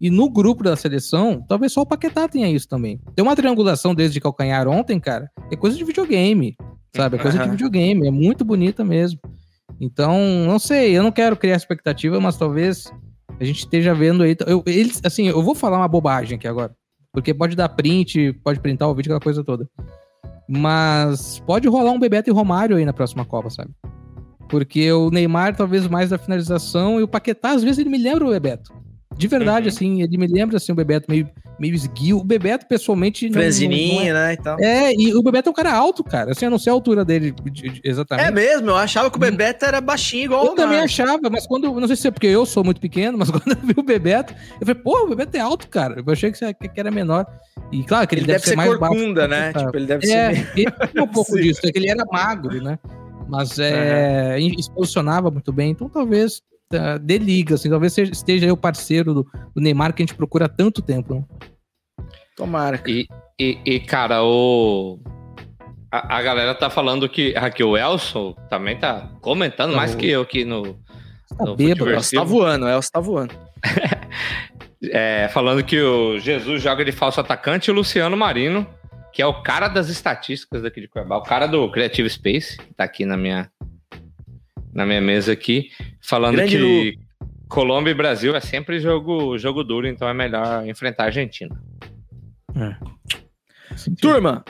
E no grupo da seleção, talvez só o Paquetá tenha isso também. Tem uma triangulação desde calcanhar ontem, cara, é coisa de videogame, sabe? É coisa de Aham. videogame, é muito bonita mesmo. Então, não sei, eu não quero criar expectativa, mas talvez a gente esteja vendo aí. Eu, eles, assim, eu vou falar uma bobagem aqui agora. Porque pode dar print, pode printar o vídeo, aquela coisa toda. Mas pode rolar um Bebeto e Romário aí na próxima Copa, sabe? Porque o Neymar, talvez mais da finalização, e o Paquetá, às vezes, ele me lembra o Bebeto. De verdade, assim, ele me lembra assim, o Bebeto meio, meio esguio. O Bebeto, pessoalmente. não- não- não Franzininho, é- né? E tal. É, e o Bebeto é um cara alto, cara. Assim, eu não sei a altura dele de- de- exatamente. É mesmo, eu achava que o Bebeto era baixinho igual Eu o também achava, mas quando. Não sei se é porque eu sou muito pequeno, mas <laughs> quando eu vi o Bebeto, eu falei, pô, o Bebeto é alto, cara. Eu achei que, que era menor. E claro que ele, Ele deve ser mais baixo. corcunda, né? Tá. Tipo, ele deve É, ser. ele tinha um pouco <laughs> Sim. disso, é que ele era magro, né? Mas é, e se posicionava muito bem, então talvez tá, dê liga, assim, talvez seja- esteja aí o parceiro do, do Neymar que a gente procura há tanto tempo. Né? Tomara. E, e, e, cara, o. A, a galera tá falando que, ah, que o Elson também tá comentando Tá mais que eu aqui no. Tá no bêbado, O Elcio tá voando, o Elcio tá voando. <laughs> É, falando que o Jesus joga de falso atacante e o Luciano Marino, que é o cara das estatísticas daqui de Cuiabá, o cara do Creative Space, que tá aqui na minha, na minha mesa aqui, falando Grande que Colômbia e Brasil é sempre jogo, jogo duro, então é melhor enfrentar a Argentina. Turma,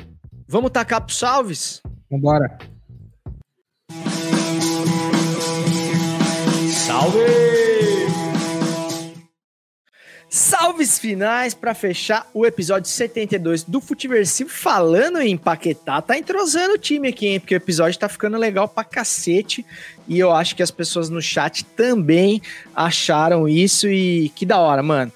vamos tacar pros salves? Vambora. Salve! Salves finais pra fechar o episódio 72 do Futiversivo. Falando em empaquetar, tá entrosando o time aqui, hein? Porque o episódio tá ficando legal pra cacete. E eu acho que as pessoas no chat também acharam isso. E que da hora, mano.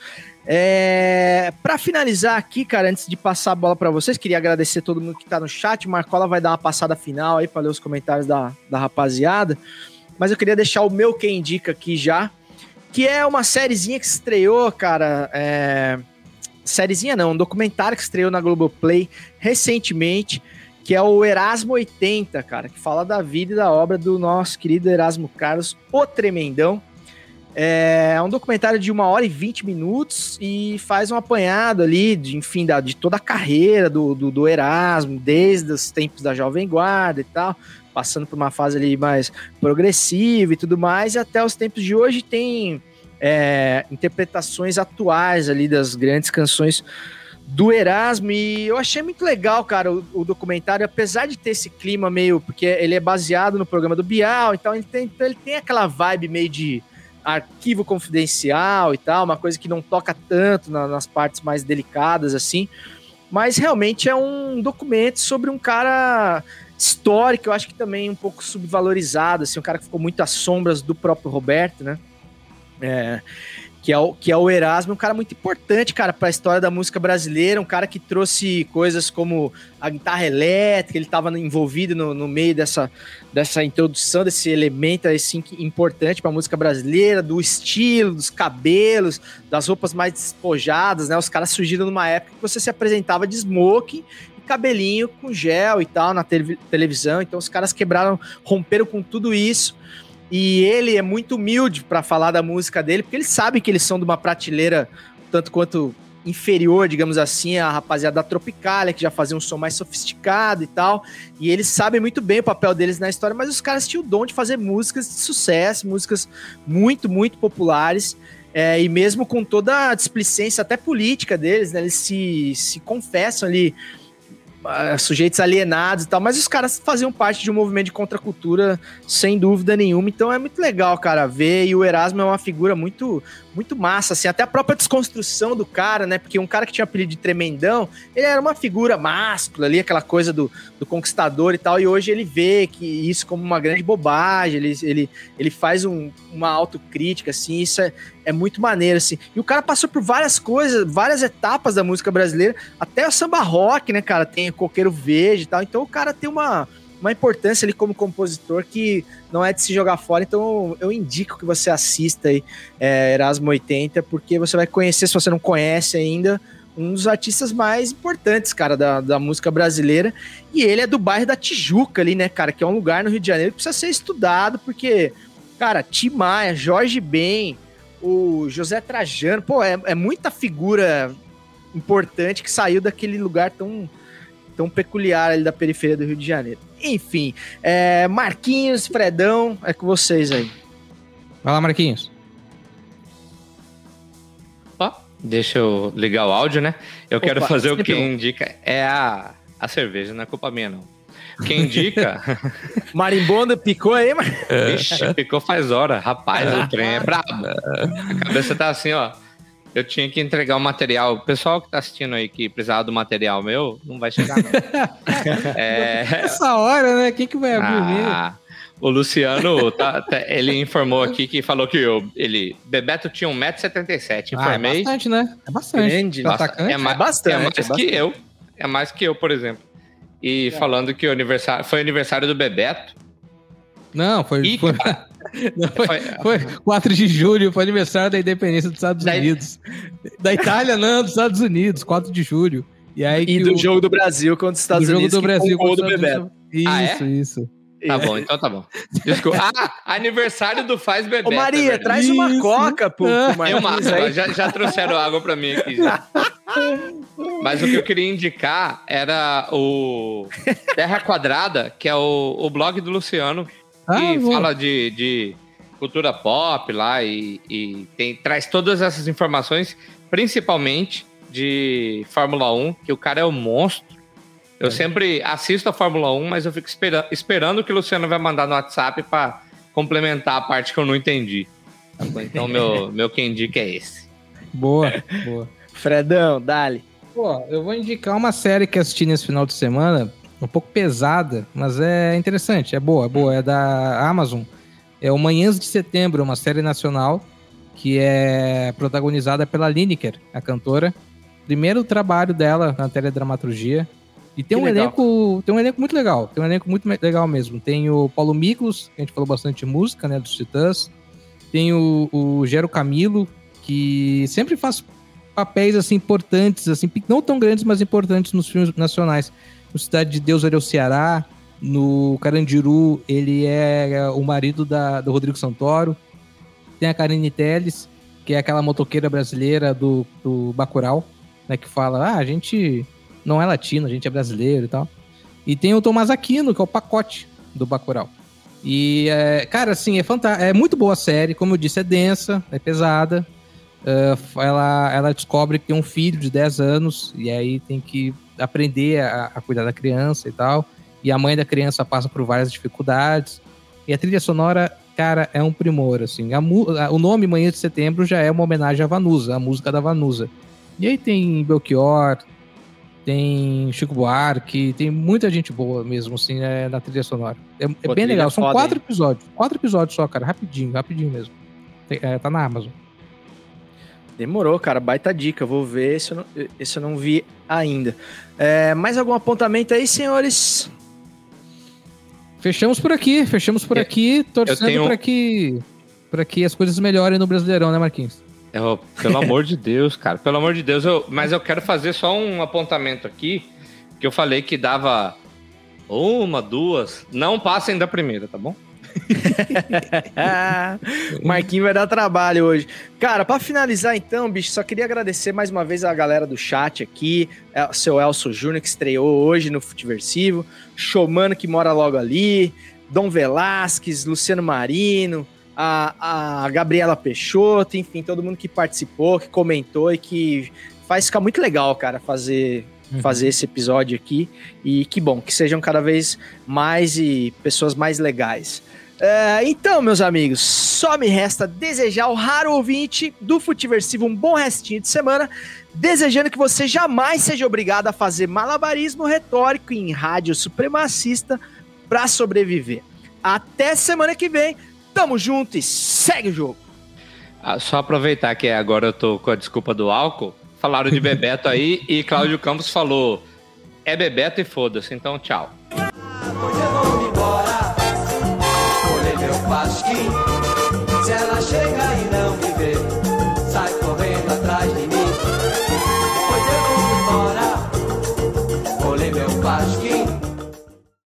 É, para finalizar aqui, cara, antes de passar a bola pra vocês, queria agradecer todo mundo que tá no chat. Marcola vai dar uma passada final aí pra ler os comentários da, da rapaziada. Mas eu queria deixar o meu quem indica aqui já, que é uma sériezinha que estreou, cara. É... Sériezinha não, um documentário que estreou na Globoplay recentemente, que é o Erasmo 80, cara, que fala da vida e da obra do nosso querido Erasmo Carlos, o Tremendão. É um documentário de uma hora e vinte minutos e faz um apanhado ali, de, enfim, da, de toda a carreira do, do, do Erasmo, desde os tempos da Jovem Guarda e tal, passando por uma fase ali mais progressiva e tudo mais, e até os tempos de hoje tem é, interpretações atuais ali das grandes canções do Erasmo, e eu achei muito legal, cara, o, o documentário, apesar de ter esse clima meio, porque ele é baseado no programa do Bial, então ele tem, então ele tem aquela vibe meio de arquivo confidencial e tal, uma coisa que não toca tanto na- nas partes mais delicadas, assim, mas realmente é um documento sobre um cara histórico, eu acho que também um pouco subvalorizado, assim, um cara que ficou muito às sombras do próprio Roberto, né? É, que, é o, que é o Erasmo, um cara muito importante, cara, para a história da música brasileira, um cara que trouxe coisas como a guitarra elétrica, ele estava envolvido no, no meio dessa, dessa introdução desse elemento assim, importante para a música brasileira, do estilo, dos cabelos, das roupas mais despojadas, né? Os caras surgiram numa época que você se apresentava de smoking cabelinho com gel e tal na televi- televisão, então os caras quebraram, romperam com tudo isso. E ele é muito humilde para falar da música dele, porque ele sabe que eles são de uma prateleira tanto quanto inferior, digamos assim, à rapaziada da Tropicália, que já fazia um som mais sofisticado e tal. E eles sabem muito bem o papel deles na história, mas os caras tinham o dom de fazer músicas de sucesso, músicas muito, muito populares. É, e mesmo com toda a displicência, até política deles, né, eles se, se confessam ali sujeitos alienados e tal, mas os caras faziam parte de um movimento de contracultura sem dúvida nenhuma, então é muito legal, cara, ver, e o Erasmo é uma figura muito muito massa, assim, até a própria desconstrução do cara, né, porque um cara que tinha apelido de tremendão, ele era uma figura máscula ali, aquela coisa do, do conquistador e tal, e hoje ele vê que isso como uma grande bobagem, ele, ele, ele faz um- uma autocrítica, assim, isso é, é muito maneiro, assim. E o cara passou por várias coisas, várias etapas da música brasileira, até o samba rock, né, cara? Tem coqueiro verde e tal. Então o cara tem uma, uma importância ali como compositor que não é de se jogar fora. Então eu indico que você assista aí é, Erasmo 80, porque você vai conhecer, se você não conhece ainda, um dos artistas mais importantes, cara, da, da música brasileira. E ele é do bairro da Tijuca ali, né, cara? Que é um lugar no Rio de Janeiro que precisa ser estudado, porque, cara, Tim Maia, Jorge Ben, o José Trajano, pô, é, é muita figura importante que saiu daquele lugar tão, tão peculiar ali da periferia do Rio de Janeiro. Enfim, é, Marquinhos, Fredão, é com vocês aí. Vai lá, Marquinhos. Ó, deixa eu ligar o áudio, né? Eu quero Opa, fazer o que bom. indica. É a, a cerveja, não é culpa minha, não. Quem indica. <laughs> Marimbondo picou aí, mas. Vixe, ficou faz hora. Rapaz, o trem é brabo. A cabeça tá assim, ó. Eu tinha que entregar o material. O pessoal que tá assistindo aí que precisava do material meu, não vai chegar, não. <laughs> É. Essa hora, né? Quem que vai abrir? Ah, o Luciano, tá- tá- ele informou aqui que falou que eu, ele, Bebeto tinha 1,77m. Ah, é Informei. bastante, né? É bastante. Grande. Nossa, atacante. é, mais, é bastante, é mais é que bastante. eu. É mais que eu, por exemplo. E falando que o aniversário foi aniversário do Bebeto. Não, foi, Ih, foi, cara, <laughs> foi, foi- foi 4 de julho, foi aniversário da independência dos Estados Da- Unidos. Da Itália, não, dos Estados Unidos, 4 de julho. E aí E do o- jogo do Brasil contra os Estados do jogo Unidos. do que Brasil com o gol do contra os Bebeto. Estados Unidos. Ah, é? Isso, isso. Tá bom, então tá bom. Desculpa. <laughs> Ah, aniversário do Faz Bebeto. Ô, é Maria, verdade. traz uma Isso. coca pro, Ah. pro Marquinhos aí. já, já trouxeram água pra mim aqui. Já. Mas o que eu queria indicar era o Terra Quadrada, que é o, o blog do Luciano, que Ah, boa. fala de, de cultura pop lá e, e tem, traz todas essas informações, principalmente de Fórmula 1, que o cara é um monstro. Eu sempre assisto a Fórmula 1, mas eu fico espera- esperando o que o Luciano vai mandar no WhatsApp para complementar a parte que eu não entendi. Tá? Então, meu, <laughs> meu quem indica é esse. Boa, boa. Fredão, dali. Pô, eu vou indicar uma série que assisti nesse final de semana, um pouco pesada, mas é interessante, é boa, é boa, é da Amazon. É o Manhãs de Setembro, uma série nacional que é protagonizada pela Lineker, a cantora. Primeiro trabalho dela na teledramaturgia. E tem Que um legal. elenco, tem um elenco muito legal, tem um elenco muito legal mesmo. Tem o Paulo Miklos, que a gente falou bastante de música, né, dos Titãs. Tem o, o Gero Camilo, que sempre faz papéis assim importantes, assim, não tão grandes, mas importantes nos filmes nacionais. No Cidade de Deus, ele é o Ceará. No Carandiru, ele é o marido da, do Rodrigo Santoro. Tem a Karine Telles, que é aquela motoqueira brasileira do, do Bacurau, né? Que fala, ah, a gente não é latino, a gente é brasileiro e tal. E tem o Tomás Aquino, que é o pacote do Bacurau. E, é, cara, assim, é. É muito boa a série, como eu disse, é densa, é pesada. Ah, ela, ela descobre que tem um filho de 10 anos e aí tem que aprender a, a cuidar da criança e tal. E a mãe da criança passa por várias dificuldades. E a trilha sonora, cara, é um primor, assim. A a- o nome Manhã de Setembro já é uma homenagem à Vanusa, a música da Vanusa. E aí tem Belchior, tem Chico Buarque, tem muita gente boa mesmo, assim, é, na trilha sonora. É, é Pô, bem legal. São foda, quatro hein? episódios. Quatro episódios só, cara. Rapidinho, rapidinho mesmo. Tem- é, tá na Amazon. Demorou, cara. Baita dica. Vou ver. Esse eu não, esse eu não vi ainda. É, mais algum apontamento aí, senhores? Fechamos por aqui, fechamos por Eu- aqui, torcendo tenho- para que para que as coisas melhorem no Brasileirão, né, Marquinhos? Eu- pelo <laughs> amor de Deus, cara. Pelo amor de Deus. Eu, mas eu quero fazer só um apontamento aqui. Que eu falei que dava uma, duas. Não passem da primeira, tá bom? <laughs> Marquinhos vai dar trabalho hoje. Cara, pra finalizar então, bicho, só queria agradecer mais uma vez a galera do chat aqui, é, o seu Elcio Júnior que estreou hoje no Futiversivo, Showmano que mora logo ali, Dom Velasquez, Luciano Marino, a, a Gabriela Peixoto, enfim, todo mundo que participou, que comentou e que faz ficar muito legal, cara, fazer fazer esse episódio aqui. E que bom que sejam cada vez mais e pessoas mais legais. É, então, meus amigos, só me resta desejar ao raro ouvinte do Futiversivo um bom restinho de semana, desejando que você jamais seja obrigado a fazer malabarismo retórico em rádio supremacista para sobreviver. Até semana que vem, tamo junto e segue o jogo. Ah, só aproveitar que agora eu tô com a desculpa do álcool. Falaram de Bebeto aí e Cláudio Campos falou: é Bebeto e foda-se, então tchau pasquim